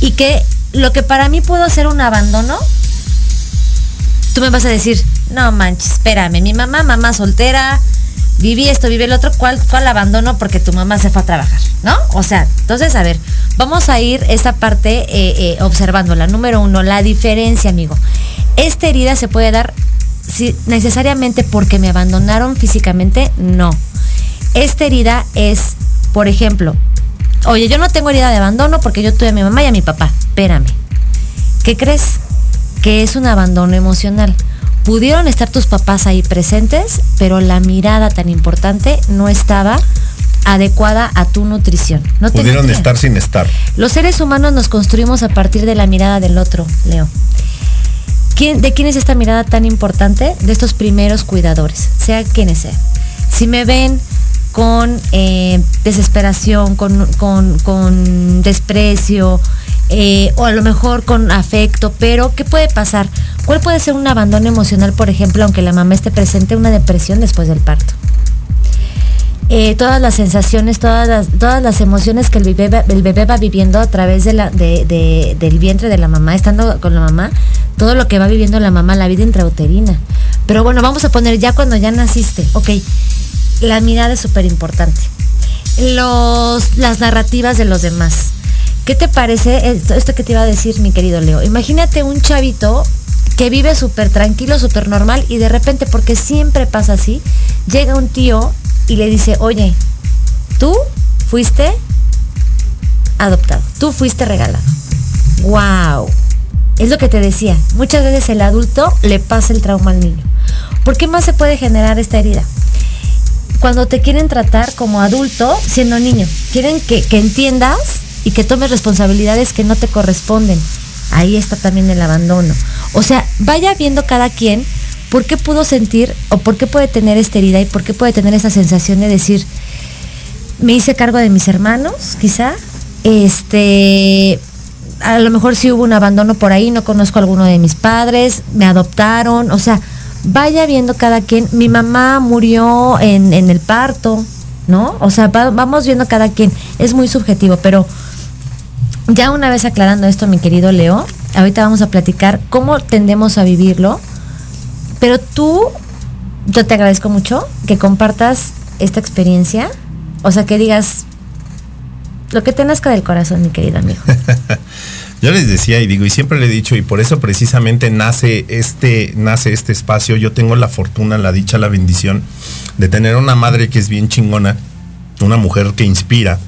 Speaker 4: y que lo que para mí pudo ser un abandono, tú me vas a decir, no manches, espérame, mi mamá, mamá soltera, viví esto, viví el otro, ¿cuál, cuál abandono? Porque tu mamá se fue a trabajar, ¿no? O sea, entonces, a ver, vamos a ir esta parte eh, eh, observándola. Número uno, la diferencia, amigo. Esta herida se puede dar si, necesariamente porque me abandonaron físicamente, no. Esta herida es, por ejemplo, oye, yo no tengo herida de abandono porque yo tuve a mi mamá y a mi papá. Espérame. ¿Qué crees? Que es un abandono emocional. Pudieron estar tus papás ahí presentes, pero la mirada tan importante no estaba adecuada a tu nutrición. No
Speaker 6: Pudieron estar sin estar.
Speaker 4: Los seres humanos nos construimos a partir de la mirada del otro, Leo. ¿Quién- ¿De quién es esta mirada tan importante? De estos primeros cuidadores, sea quienes sean. Si me ven con eh, desesperación, con, con- con desprecio, eh, o a lo mejor con afecto, pero ¿qué puede pasar? ¿Cuál puede ser un abandono emocional, por ejemplo, aunque la mamá esté presente, una depresión después del parto? eh, todas las sensaciones, todas las, todas las emociones que el bebé, va- el bebé va viviendo a través de la, de- de- del vientre de la mamá, estando con la mamá, todo lo que va viviendo la mamá, la vida intrauterina. Pero bueno, vamos a poner ya cuando ya naciste, ok, la mirada es súper importante. Los, las narrativas de los demás. ¿Qué te parece esto, que te iba a decir, mi querido Leo? Imagínate un chavito que vive súper tranquilo, súper normal y de repente, porque siempre pasa así, llega un tío y le dice, oye, tú fuiste adoptado, tú fuiste regalado. ¡Wow! Es lo que te decía, muchas veces el adulto le pasa el trauma al niño. ¿Por qué más se puede generar esta herida? cuando te quieren tratar como adulto siendo niño. Quieren que entiendas y que tomes responsabilidades que no te corresponden. Ahí está también el abandono. O sea, vaya viendo cada quien por qué pudo sentir o por qué puede tener esta herida y por qué puede tener esa sensación de decir, me hice cargo de mis hermanos, quizá. Este, a lo mejor sí hubo un abandono por ahí, no conozco a alguno de mis padres, me adoptaron, o sea, vaya viendo cada quien. Mi mamá murió en, en el parto, ¿no? O sea, va- vamos viendo cada quien. Es muy subjetivo, pero ya una vez aclarando esto, mi querido Leo, ahorita vamos a platicar cómo tendemos a vivirlo. Pero tú, yo te agradezco mucho que compartas esta experiencia. O sea, que digas lo que te nazca del corazón, mi querido amigo.
Speaker 6: Yo les decía y digo, y siempre le he dicho, y por eso precisamente nace este, nace este espacio. Yo tengo la fortuna, la dicha, la bendición de tener una madre que es bien chingona, una mujer que inspira,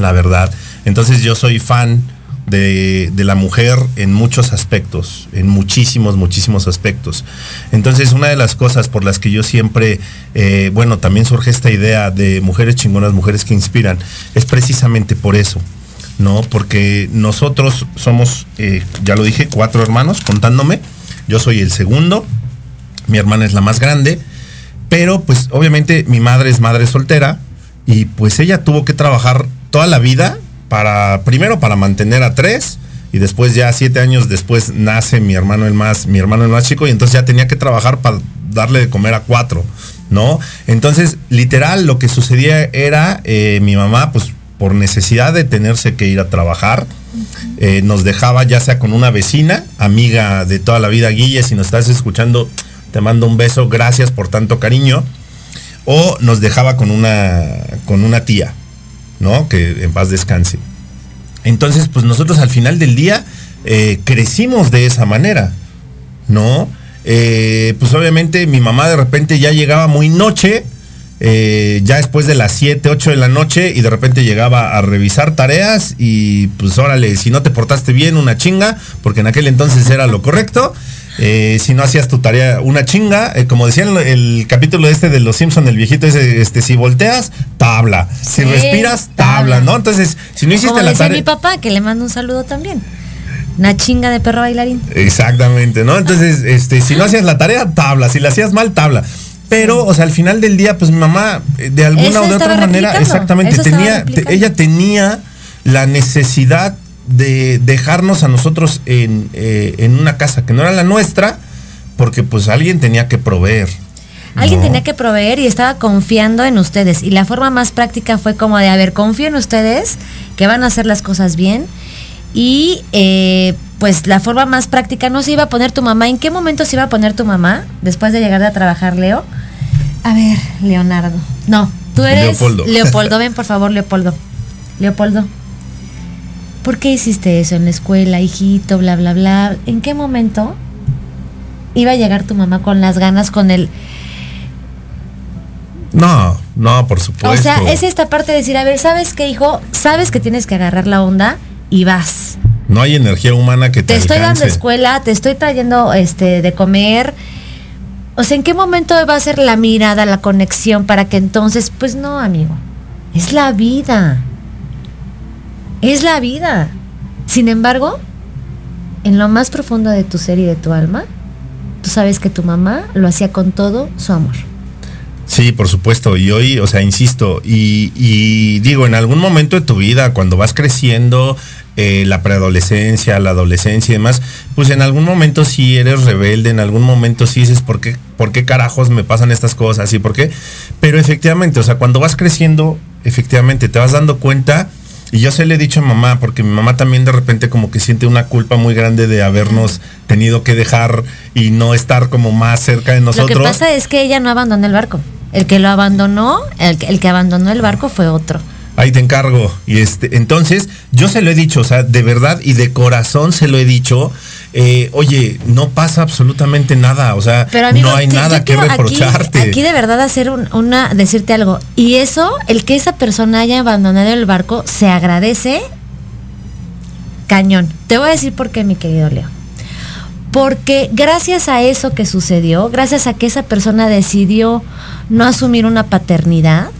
Speaker 6: la verdad. Entonces yo soy fan de, de la mujer en muchos aspectos, en muchísimos, muchísimos aspectos. Entonces una de las cosas por las que yo siempre, eh, bueno, también surge esta idea de mujeres chingonas, mujeres que inspiran, es precisamente por eso. ¿No? Porque nosotros somos, eh, ya lo dije, cuatro hermanos contándome. Yo soy el segundo, mi hermana es la más grande, pero pues obviamente mi madre es madre soltera y pues ella tuvo que trabajar toda la vida para, primero para mantener a tres y después ya siete años después nace mi hermano el más, mi hermano el más chico y entonces ya tenía que trabajar para darle de comer a cuatro, ¿no? Entonces, literal, lo que sucedía era eh, mi mamá, pues por necesidad de tenerse que ir a trabajar, eh, nos dejaba ya sea con una vecina, amiga de toda la vida, Guille, si nos estás escuchando, te mando un beso, gracias por tanto cariño, o nos dejaba con una, con una tía, ¿no? Que en paz descanse. Entonces, pues nosotros al final del día eh, crecimos de esa manera, ¿no? Eh, pues obviamente mi mamá de repente ya llegaba muy noche, eh, ya después de las 7, 8 de la noche y de repente llegaba a revisar tareas y pues órale, si no te portaste bien, una chinga, porque en aquel entonces era lo correcto. Eh, si no hacías tu tarea, una chinga. Eh, como decía el, el capítulo este de Los Simpson, el viejito ese, este, si volteas, tabla. Si
Speaker 4: Sí,
Speaker 6: respiras,
Speaker 4: tabla.
Speaker 6: tabla, ¿no? Entonces, si no hiciste
Speaker 4: Como
Speaker 6: la
Speaker 4: decía
Speaker 6: tarea.
Speaker 4: mi papá, que le mando un saludo también. Una chinga de perro bailarín.
Speaker 6: Exactamente, ¿no? Entonces, este, si no hacías la tarea, tabla. Si la hacías mal, tabla. Pero, o sea, al final del día, pues mi mamá, eh, de alguna o de otra manera,
Speaker 4: replicando,
Speaker 6: exactamente,
Speaker 4: eso
Speaker 6: tenía, ella tenía la necesidad de dejarnos a nosotros en, eh, en una casa que no era la nuestra, porque pues alguien tenía que proveer.
Speaker 4: Alguien
Speaker 6: ¿no?
Speaker 4: tenía que proveer y estaba confiando en ustedes. Y la forma más práctica fue como de, a ver, confío en ustedes, que van a hacer las cosas bien. Y eh, pues la forma más práctica no se iba a poner tu mamá. ¿En qué momento se iba a poner tu mamá después de llegar a trabajar, Leo? A ver, Leonardo. No, tú eres
Speaker 6: Leopoldo.
Speaker 4: Leopoldo. Ven, por favor, Leopoldo. Leopoldo. ¿Por qué hiciste eso en la escuela, hijito, bla, bla, bla? ¿En qué momento iba a llegar tu mamá con las ganas, con el...
Speaker 6: No, no, por supuesto.
Speaker 4: O sea, es esta parte de decir, a ver, ¿sabes qué, hijo? Sabes que tienes que agarrar la onda y vas.
Speaker 6: No hay energía humana que te,
Speaker 4: Te estoy dando escuela, te estoy trayendo este de comer. O sea, ¿en qué momento va a ser la mirada, la conexión para que entonces, pues no, amigo. Es la vida. Es la vida. Sin embargo, en lo más profundo de tu ser y de tu alma, tú sabes que tu mamá lo hacía con todo su amor.
Speaker 6: Sí, por supuesto. Y hoy, o sea, insisto, y, y digo, en algún momento de tu vida, cuando vas creciendo, eh, la preadolescencia, la adolescencia y demás, pues en algún momento sí eres rebelde, en algún momento sí dices, ¿por qué, ¿por qué carajos me pasan estas cosas? ¿Y por qué? Pero efectivamente, o sea, cuando vas creciendo, efectivamente, te vas dando cuenta. Y yo se le he dicho a mamá, porque mi mamá también de repente como que siente una culpa muy grande de habernos tenido que dejar y no estar como más cerca de nosotros.
Speaker 4: Lo que pasa es que ella no abandonó el barco. El que lo abandonó, el, que- el que abandonó el barco fue otro.
Speaker 6: Ahí te encargo. Y este, entonces, yo se lo he dicho, o sea, de verdad y de corazón se lo he dicho. eh, oye, no pasa absolutamente nada. O sea,
Speaker 4: Pero amigo,
Speaker 6: no hay nada que
Speaker 4: quiero aquí-
Speaker 6: reprocharte.
Speaker 4: Aquí, de verdad hacer un- una, decirte algo. Y eso, el que esa persona haya abandonado el barco, se agradece cañón. Te voy a decir por qué, mi querido Leo. Porque gracias a eso que sucedió, gracias a que esa persona decidió no asumir una paternidad,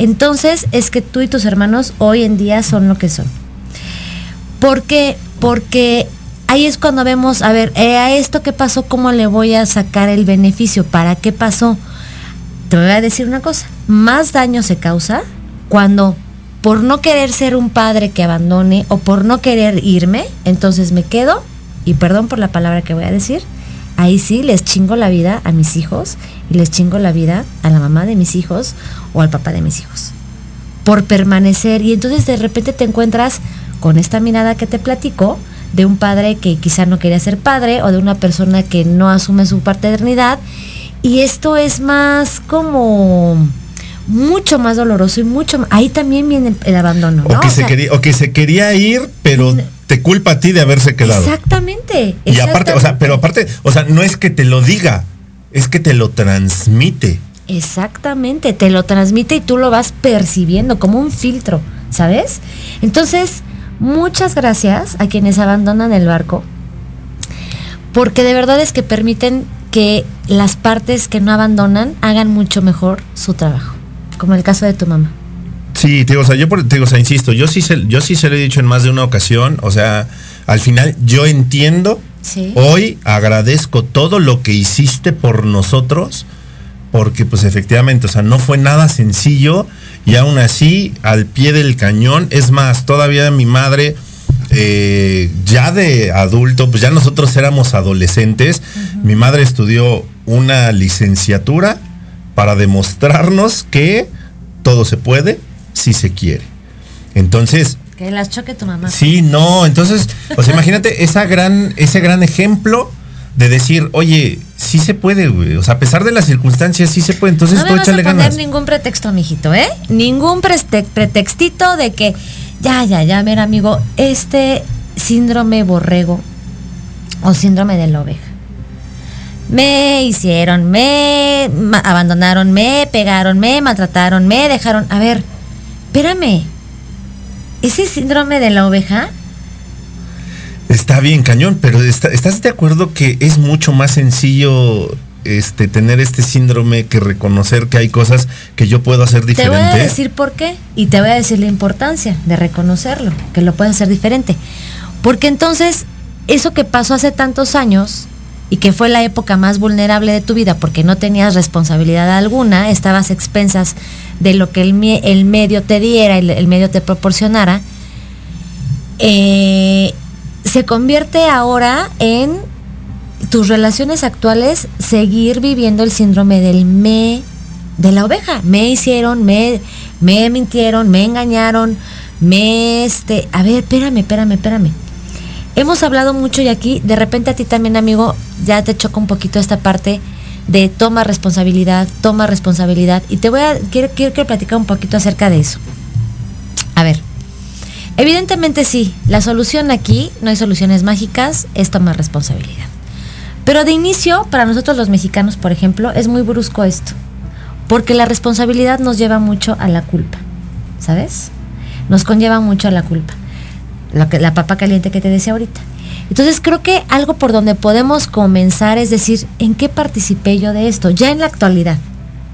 Speaker 4: entonces es que tú y tus hermanos hoy en día son lo que son. ¿Por qué? Porque ahí es cuando vemos, a ver, eh, a esto que pasó, ¿cómo le voy a sacar el beneficio? ¿Para qué pasó? Te voy a decir una cosa, más daño se causa cuando por no querer ser un padre que abandone o por no querer irme, entonces me quedo, y perdón por la palabra que voy a decir, ahí sí les chingo la vida a mis hijos y les chingo la vida a la mamá de mis hijos o al papá de mis hijos. Por permanecer y entonces de repente te encuentras con esta mirada que te platico de un padre que quizá no quería ser padre o de una persona que no asume su paternidad y esto es más como mucho más doloroso y mucho más- ahí también viene el, el abandono ¿no?
Speaker 6: O, que
Speaker 4: O
Speaker 6: se
Speaker 4: sea,
Speaker 6: quería, o que se quería ir, pero te culpa a ti de haberse quedado.
Speaker 4: exactamente
Speaker 6: Y aparte, o sea,
Speaker 4: exactamente.
Speaker 6: pero aparte, o sea, no es que te lo diga, es que te lo transmite.
Speaker 4: Exactamente, te lo transmite y tú lo vas percibiendo como un filtro, ¿sabes? Entonces, muchas gracias a quienes abandonan el barco, porque de verdad es que permiten que las partes que no abandonan hagan mucho mejor su trabajo, como el caso de tu mamá.
Speaker 6: Sí, te digo, o sea, yo por- te digo, o sea, insisto, yo sí se, yo sí se lo he dicho en más de una ocasión, o sea, al final yo entiendo,
Speaker 4: Sí.
Speaker 6: hoy agradezco todo lo que hiciste por nosotros, porque pues efectivamente, o sea, no fue nada sencillo y aún así, al pie del cañón, es más, todavía mi madre, eh, ya de adulto, pues ya nosotros éramos adolescentes, mi madre estudió una licenciatura para demostrarnos que todo se puede si se quiere. Entonces,
Speaker 4: Que las choque tu mamá.
Speaker 6: Sí, no, entonces, o sea, imagínate esa gran, ese gran ejemplo de decir, oye, sí se puede, güey. O sea, a pesar de las circunstancias, sí se puede. Entonces
Speaker 4: no me
Speaker 6: tú
Speaker 4: vas a poner
Speaker 6: ganas.
Speaker 4: ningún pretexto, mijito, ¿eh? Ningún pretextito de que, ya, ya, ya, mira, amigo, este síndrome borrego o síndrome de la oveja. Me hicieron, me abandonaron, me pegaron, me maltrataron, me dejaron. A ver, espérame. Ese síndrome de la oveja
Speaker 6: Está bien, cañón, pero está- ¿estás de acuerdo que es mucho más sencillo este tener este síndrome que reconocer que hay cosas que yo puedo hacer
Speaker 4: Te
Speaker 6: diferente?
Speaker 4: voy a decir por qué y te voy a decir la importancia de reconocerlo, que lo puedes hacer diferente. Porque entonces, eso que pasó hace tantos años y que fue la época más vulnerable de tu vida porque no tenías responsabilidad alguna, estabas expensas de lo que el, el medio te diera, el, el medio te proporcionara, eh, se convierte ahora en tus relaciones actuales seguir viviendo el síndrome del me de la oveja. Me hicieron, me, me mintieron, me engañaron, me este. A ver, espérame, espérame, espérame. Hemos hablado mucho y aquí, de repente a ti también, amigo, ya te choca un poquito esta parte de toma responsabilidad, toma responsabilidad. Y te voy a, quiero, quiero, quiero platicar un poquito acerca de eso. A ver, evidentemente sí, la solución aquí, no hay soluciones mágicas, es tomar responsabilidad. Pero de inicio, para nosotros los mexicanos, por ejemplo, es muy brusco esto. Porque la responsabilidad nos lleva mucho a la culpa. ¿Sabes? Nos conlleva mucho a la culpa. La, la papa caliente que te decía ahorita. Entonces creo que algo por donde podemos comenzar es decir, ¿en qué participé yo de esto? Ya en la actualidad.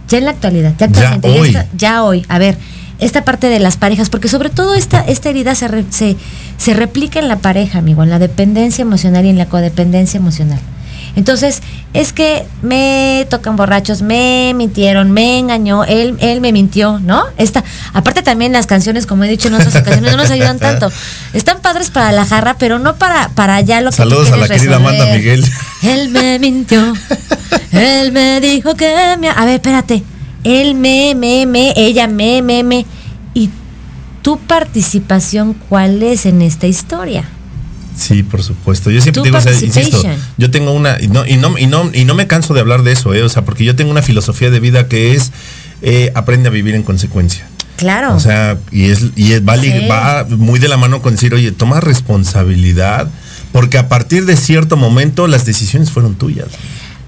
Speaker 4: Ya en la actualidad. Ya, actualmente,
Speaker 6: hoy.
Speaker 4: está- ya hoy. A ver, esta parte de las parejas, porque sobre todo esta, esta herida se, re- se, se replica en la pareja, amigo, en la dependencia emocional y en la codependencia emocional. Entonces, es que me tocan borrachos, me mintieron, me engañó, él, él me mintió, ¿no? Esta, aparte también las canciones, como he dicho en otras ocasiones, no nos ayudan tanto. Están padres para la jarra, pero no para, para ya lo que tú
Speaker 6: Saludos a la querida Amanda. Miguel.
Speaker 4: Él me mintió. Él me dijo que me. A ver, espérate. Él me, me, me, ella me, me, me. ¿Y tu participación cuál es en esta historia?
Speaker 6: Sí, por supuesto. Yo siempre digo, o sea, insisto, yo tengo una y no y no y no y no me canso de hablar de eso, eh, o sea, porque yo tengo una filosofía de vida que es eh, aprende a vivir en consecuencia.
Speaker 4: Claro.
Speaker 6: O sea, y es y es, va,
Speaker 4: Sí.
Speaker 6: va muy de la mano con decir, oye, toma responsabilidad, porque a partir de cierto momento las decisiones fueron tuyas.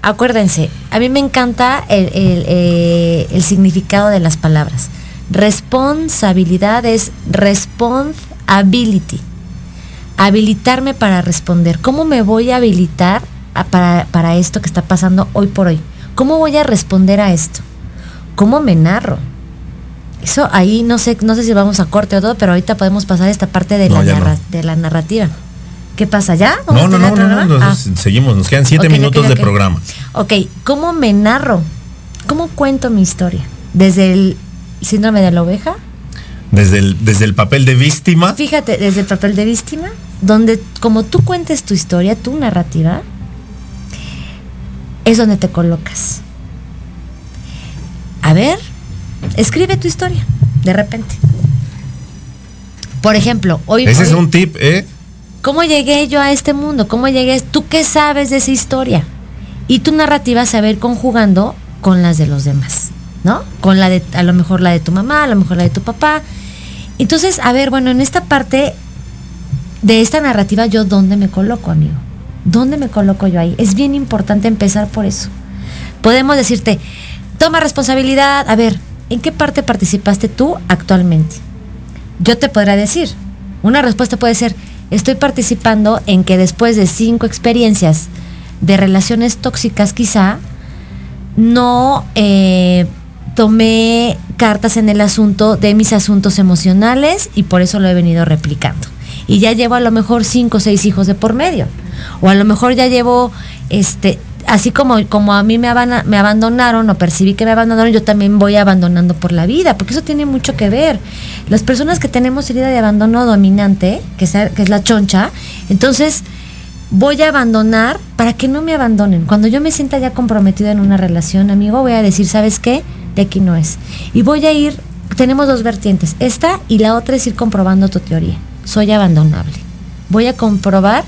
Speaker 4: Acuérdense, a mí me encanta el, el, eh, el significado de las palabras. Responsabilidad es responsibility. Habilitarme para responder. ¿Cómo me voy a habilitar a- para, para esto que está pasando hoy por hoy? ¿Cómo voy a responder a esto? ¿Cómo me narro? Eso ahí no sé, no sé si vamos a corte o todo, pero ahorita podemos pasar esta parte de,
Speaker 6: No,
Speaker 4: la, narra-
Speaker 6: no.
Speaker 4: de la narrativa. ¿Qué pasa? ¿Ya? ¿Vamos
Speaker 6: No,
Speaker 4: a
Speaker 6: no, no, no, no,
Speaker 4: Ah.
Speaker 6: seguimos, nos quedan siete minutos de programa.
Speaker 4: Ok, ¿cómo me narro? ¿Cómo cuento mi historia? Desde el síndrome de la oveja,
Speaker 6: Desde el, desde el papel de víctima,
Speaker 4: fíjate, desde el papel de víctima, donde como tú cuentes tu historia, tu narrativa, es donde te colocas. A ver, escribe tu historia, de repente. Por ejemplo, hoy...
Speaker 6: ese es un tip, ¿eh?
Speaker 4: ¿Cómo llegué yo a este mundo? ¿Cómo llegué? ¿Tú qué sabes de esa historia? Y tu narrativa se va a ir conjugando con las de los demás, ¿no? Con la de, a lo mejor la de tu mamá, a lo mejor la de tu papá. Entonces, a ver, bueno, en esta parte de esta narrativa, ¿yo dónde me coloco, amigo? ¿Dónde me coloco yo ahí? Es bien importante empezar por eso. Podemos decirte, toma responsabilidad. A ver, ¿en qué parte participaste tú actualmente? yo te podrá decir. Una respuesta puede ser, estoy participando en que después de cinco experiencias de relaciones tóxicas quizá, no eh, tomé cartas en el asunto de mis asuntos emocionales y por eso lo he venido replicando. Y ya llevo a lo mejor cinco o seis hijos de por medio. O a lo mejor ya llevo, este, así como, como a mí me, abandonaron o percibí que me abandonaron, yo también voy abandonando por la vida, porque eso tiene mucho que ver. Las personas que tenemos herida de abandono dominante, que que es la choncha, entonces voy a abandonar para que no me abandonen. Cuando yo me sienta ya comprometido en una relación, amigo, voy a decir, ¿sabes qué? De aquí no es. Y voy a ir, tenemos dos vertientes, esta y la otra es ir comprobando tu teoría. Soy abandonable. Voy a comprobar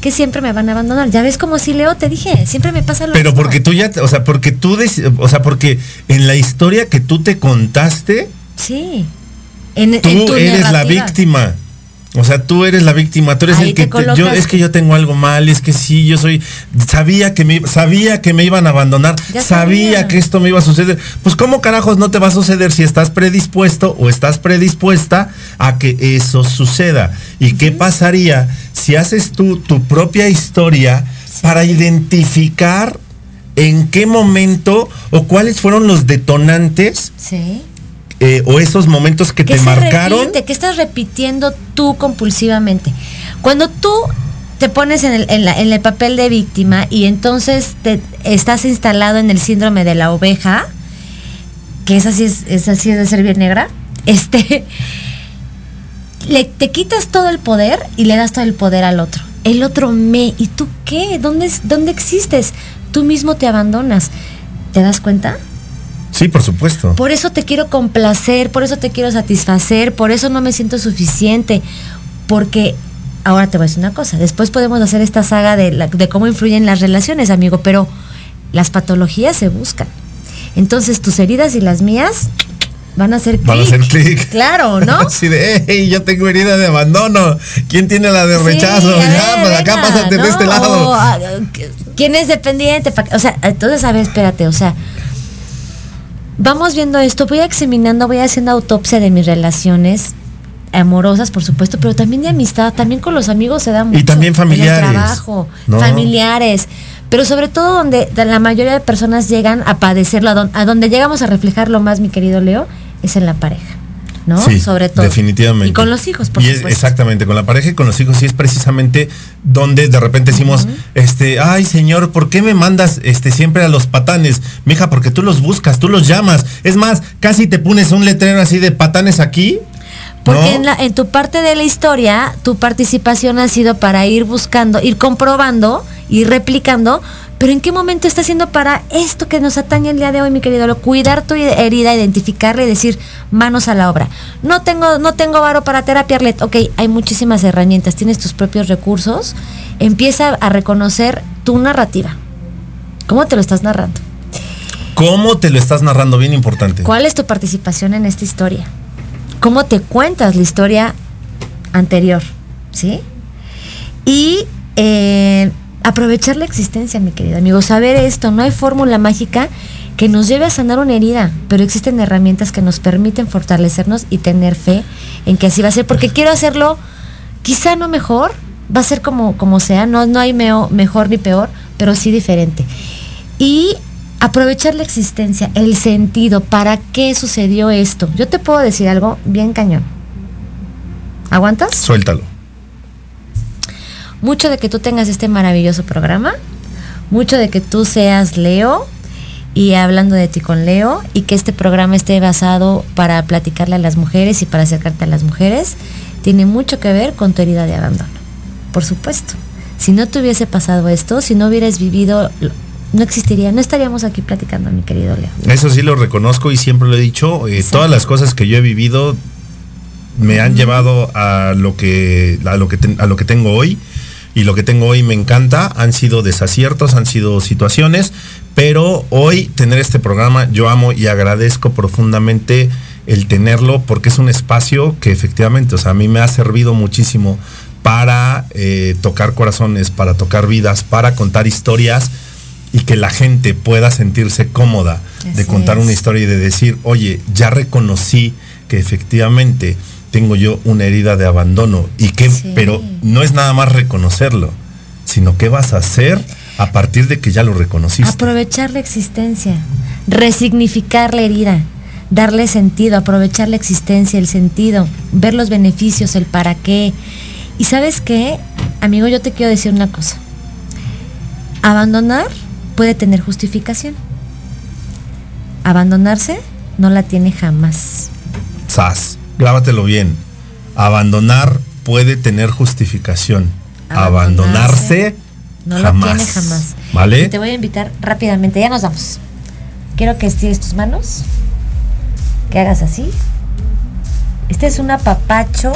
Speaker 4: que siempre me van a abandonar. Ya ves como si Leo te dije, siempre me pasa lo
Speaker 6: Pero
Speaker 4: mismo.
Speaker 6: porque tú ya, te- o sea, porque tú, o sea, porque en la historia que tú te contaste,
Speaker 4: Sí. En, en
Speaker 6: tú
Speaker 4: tu
Speaker 6: eres la víctima. O sea, tú eres la víctima, tú eres
Speaker 4: Ahí
Speaker 6: el que
Speaker 4: te
Speaker 6: te- yo es que yo tengo algo mal, es que sí, yo soy sabía que me sabía que me iban a abandonar, sabía. que esto me iba a suceder. Pues cómo carajos no te va a suceder si estás predispuesto o estás predispuesta a que eso suceda? ¿Y qué pasaría si haces tú tu propia historia para identificar en qué momento o cuáles fueron los detonantes
Speaker 4: Sí.
Speaker 6: Eh, o esos momentos que
Speaker 4: ¿Qué
Speaker 6: te marcaron?
Speaker 4: repite? ¿Qué estás repitiendo tú compulsivamente? Cuando tú te pones en el, en la- en el papel de víctima y entonces te estás instalado en el síndrome de la oveja, que es, esa sí es de ser bien negra, este, le, te quitas todo el poder y le das todo el poder al otro. El otro me, ¿y tú qué? ¿Dónde, es- dónde existes? Tú mismo te abandonas. ¿Te das cuenta?
Speaker 6: Sí, por supuesto.
Speaker 4: Por eso te quiero complacer, por eso te quiero satisfacer, por eso no me siento suficiente. Porque, ahora te voy a decir una cosa, después podemos hacer esta saga de, la- de cómo influyen las relaciones, amigo, pero las patologías se buscan. Entonces tus heridas y las mías van a hacer clic.
Speaker 6: Van a hacer clic.
Speaker 4: Claro, ¿no?
Speaker 6: Así de, hey, yo tengo herida de abandono. ¿Quién tiene la de rechazo?
Speaker 4: Sí, a
Speaker 6: ya,
Speaker 4: ver,
Speaker 6: pues acá
Speaker 4: venga,
Speaker 6: pásate de este lado.
Speaker 4: Ah, ¿Quién es dependiente? O sea, entonces, a ver, espérate, o sea, vamos viendo esto, voy examinando, voy haciendo autopsia de mis relaciones amorosas, por supuesto, pero también de amistad, también con los amigos se da mucho.
Speaker 6: también familiares,
Speaker 4: En el trabajo,
Speaker 6: ¿no?
Speaker 4: familiares. Pero sobre todo donde la mayoría de personas llegan a padecerlo, a donde llegamos a reflejarlo más, mi querido Leo, es en la pareja. ¿No?
Speaker 6: Sí,
Speaker 4: Sobre todo.
Speaker 6: Definitivamente.
Speaker 4: Y con los hijos, por
Speaker 6: y es- exactamente, con la pareja y con los hijos, sí es precisamente donde de repente decimos, este, ay señor, ¿por qué me mandas este siempre a los patanes? Mija, porque tú los buscas, tú los llamas. Es más, casi te pones un letrero así de patanes aquí.
Speaker 4: Porque
Speaker 6: ¿no?
Speaker 4: en, la- en tu parte de la historia, tu participación ha sido para ir buscando, ir comprobando, ir replicando, pero ¿en qué momento está siendo para esto que nos atañe el día de hoy, mi querido? Lo, cuidar tu herida, identificarla y decir manos a la obra. No tengo, no tengo varo para terapia, Arlet. Ok, hay muchísimas herramientas, tienes tus propios recursos. Empieza a reconocer tu narrativa. ¿Cómo te lo estás narrando?
Speaker 6: ¿Cómo te lo estás narrando? Bien importante.
Speaker 4: ¿Cuál es tu participación en esta historia? ¿Cómo te cuentas la historia anterior? ¿Sí? Y eh, aprovechar la existencia, mi querido amigo. Saber esto, no hay fórmula mágica que nos lleve a sanar una herida, pero existen herramientas que nos permiten fortalecernos y tener fe en que así va a ser, porque quiero hacerlo quizá no mejor, Va a ser como, como sea, no, no hay meo- mejor ni peor, pero sí diferente. Y aprovechar la existencia, el sentido, ¿para qué sucedió esto? Yo te puedo decir algo bien cañón. ¿Aguantas?
Speaker 6: Suéltalo.
Speaker 4: Mucho de que tú tengas este maravilloso programa, mucho de que tú seas Leo y hablando de ti con Leo y que este programa esté basado para platicarle a las mujeres y para acercarte a las mujeres, tiene mucho que ver con tu herida de abandono. Por supuesto. Si no te hubiese pasado esto, si no hubieras vivido, no existiría, no estaríamos aquí platicando, mi querido Leo.
Speaker 6: Eso sí lo reconozco y siempre lo he dicho. eh, todas las cosas que yo he vivido me han llevado a lo que a lo que ten- a lo que tengo hoy y lo que tengo hoy me encanta. Han sido desaciertos, han sido situaciones, pero hoy tener este programa yo amo y agradezco profundamente el tenerlo porque es un espacio que efectivamente, o sea, a mí me ha servido muchísimo para eh, tocar corazones, para tocar vidas, para contar historias y que la gente pueda sentirse cómoda de contar
Speaker 4: es.
Speaker 6: una historia y de decir, oye, ya reconocí que efectivamente tengo yo una herida de abandono y que,
Speaker 4: Sí.
Speaker 6: pero no es nada más reconocerlo, sino qué vas a hacer a partir de que ya lo reconociste.
Speaker 4: Aprovechar la existencia, resignificar la herida, darle sentido, aprovechar la existencia, el sentido, ver los beneficios, el para qué. Y sabes qué, amigo, yo te quiero decir una cosa. Abandonar puede tener justificación. Abandonarse no la tiene jamás.
Speaker 6: Sas, grábatelo bien. Abandonar puede tener justificación. Abandonarse,
Speaker 4: no
Speaker 6: jamás.
Speaker 4: lo tiene jamás.
Speaker 6: ¿Vale?
Speaker 4: Y te voy a invitar rápidamente, ya nos vamos. Quiero que estires tus manos, que hagas así. Este es un apapacho.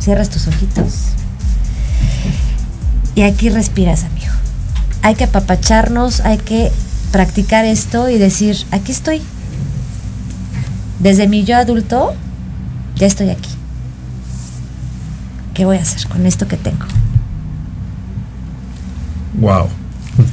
Speaker 4: Cierras tus ojitos. Y aquí respiras, amigo. Hay que apapacharnos, hay que practicar esto y decir, aquí estoy. Desde mi yo adulto, ya estoy aquí. ¿Qué voy a hacer con esto que tengo?
Speaker 6: Wow.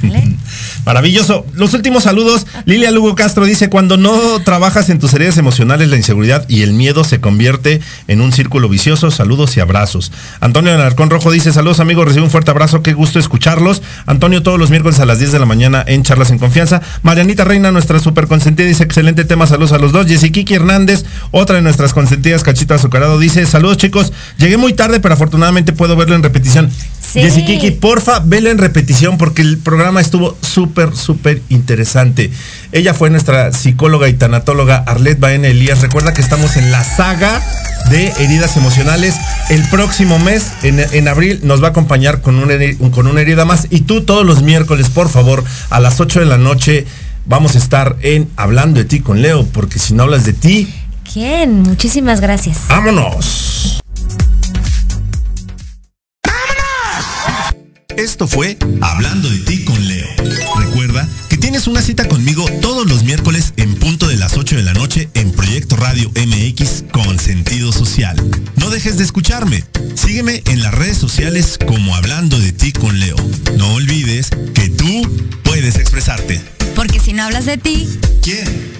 Speaker 6: Maravilloso. Los últimos saludos. Lilia Lugo Castro dice, cuando no trabajas en tus heridas emocionales, la inseguridad y el miedo se convierte en un círculo vicioso. Saludos y abrazos. Antonio Alarcón Rojo dice, saludos amigos, recibe un fuerte abrazo, qué gusto escucharlos. Antonio todos los miércoles a las 10 de la mañana en Charlas en Confianza. Marianita Reina, nuestra super consentida, dice, excelente tema, saludos a los dos. Jessiquiki Hernández, otra de nuestras consentidas, Cachita Azucarado, dice, saludos chicos, llegué muy tarde, pero afortunadamente puedo verlo en repetición.
Speaker 4: Sí.
Speaker 6: Jessiquiki, porfa, velo en repetición porque el programa estuvo súper, súper interesante. Ella fue nuestra psicóloga y tanatóloga Arlet Baena Elías. Recuerda que estamos en la saga de heridas emocionales. El próximo mes, en, en abril, nos va a acompañar con una, con una herida más. Y tú todos los miércoles, por favor, a las 8 de la noche, vamos a estar en Hablando de ti con Leo, porque si no hablas de ti,
Speaker 4: ¿Quién? Muchísimas gracias.
Speaker 6: vámonos.
Speaker 3: Esto fue Hablando de ti con Leo. Recuerda que tienes una cita conmigo todos los miércoles en punto de las 8 de la noche en Proyecto Radio MX con sentido social. No dejes de escucharme. Sígueme en las redes sociales como Hablando de ti con Leo. No olvides que tú puedes expresarte.
Speaker 7: Porque si no hablas de ti,
Speaker 3: ¿Quién?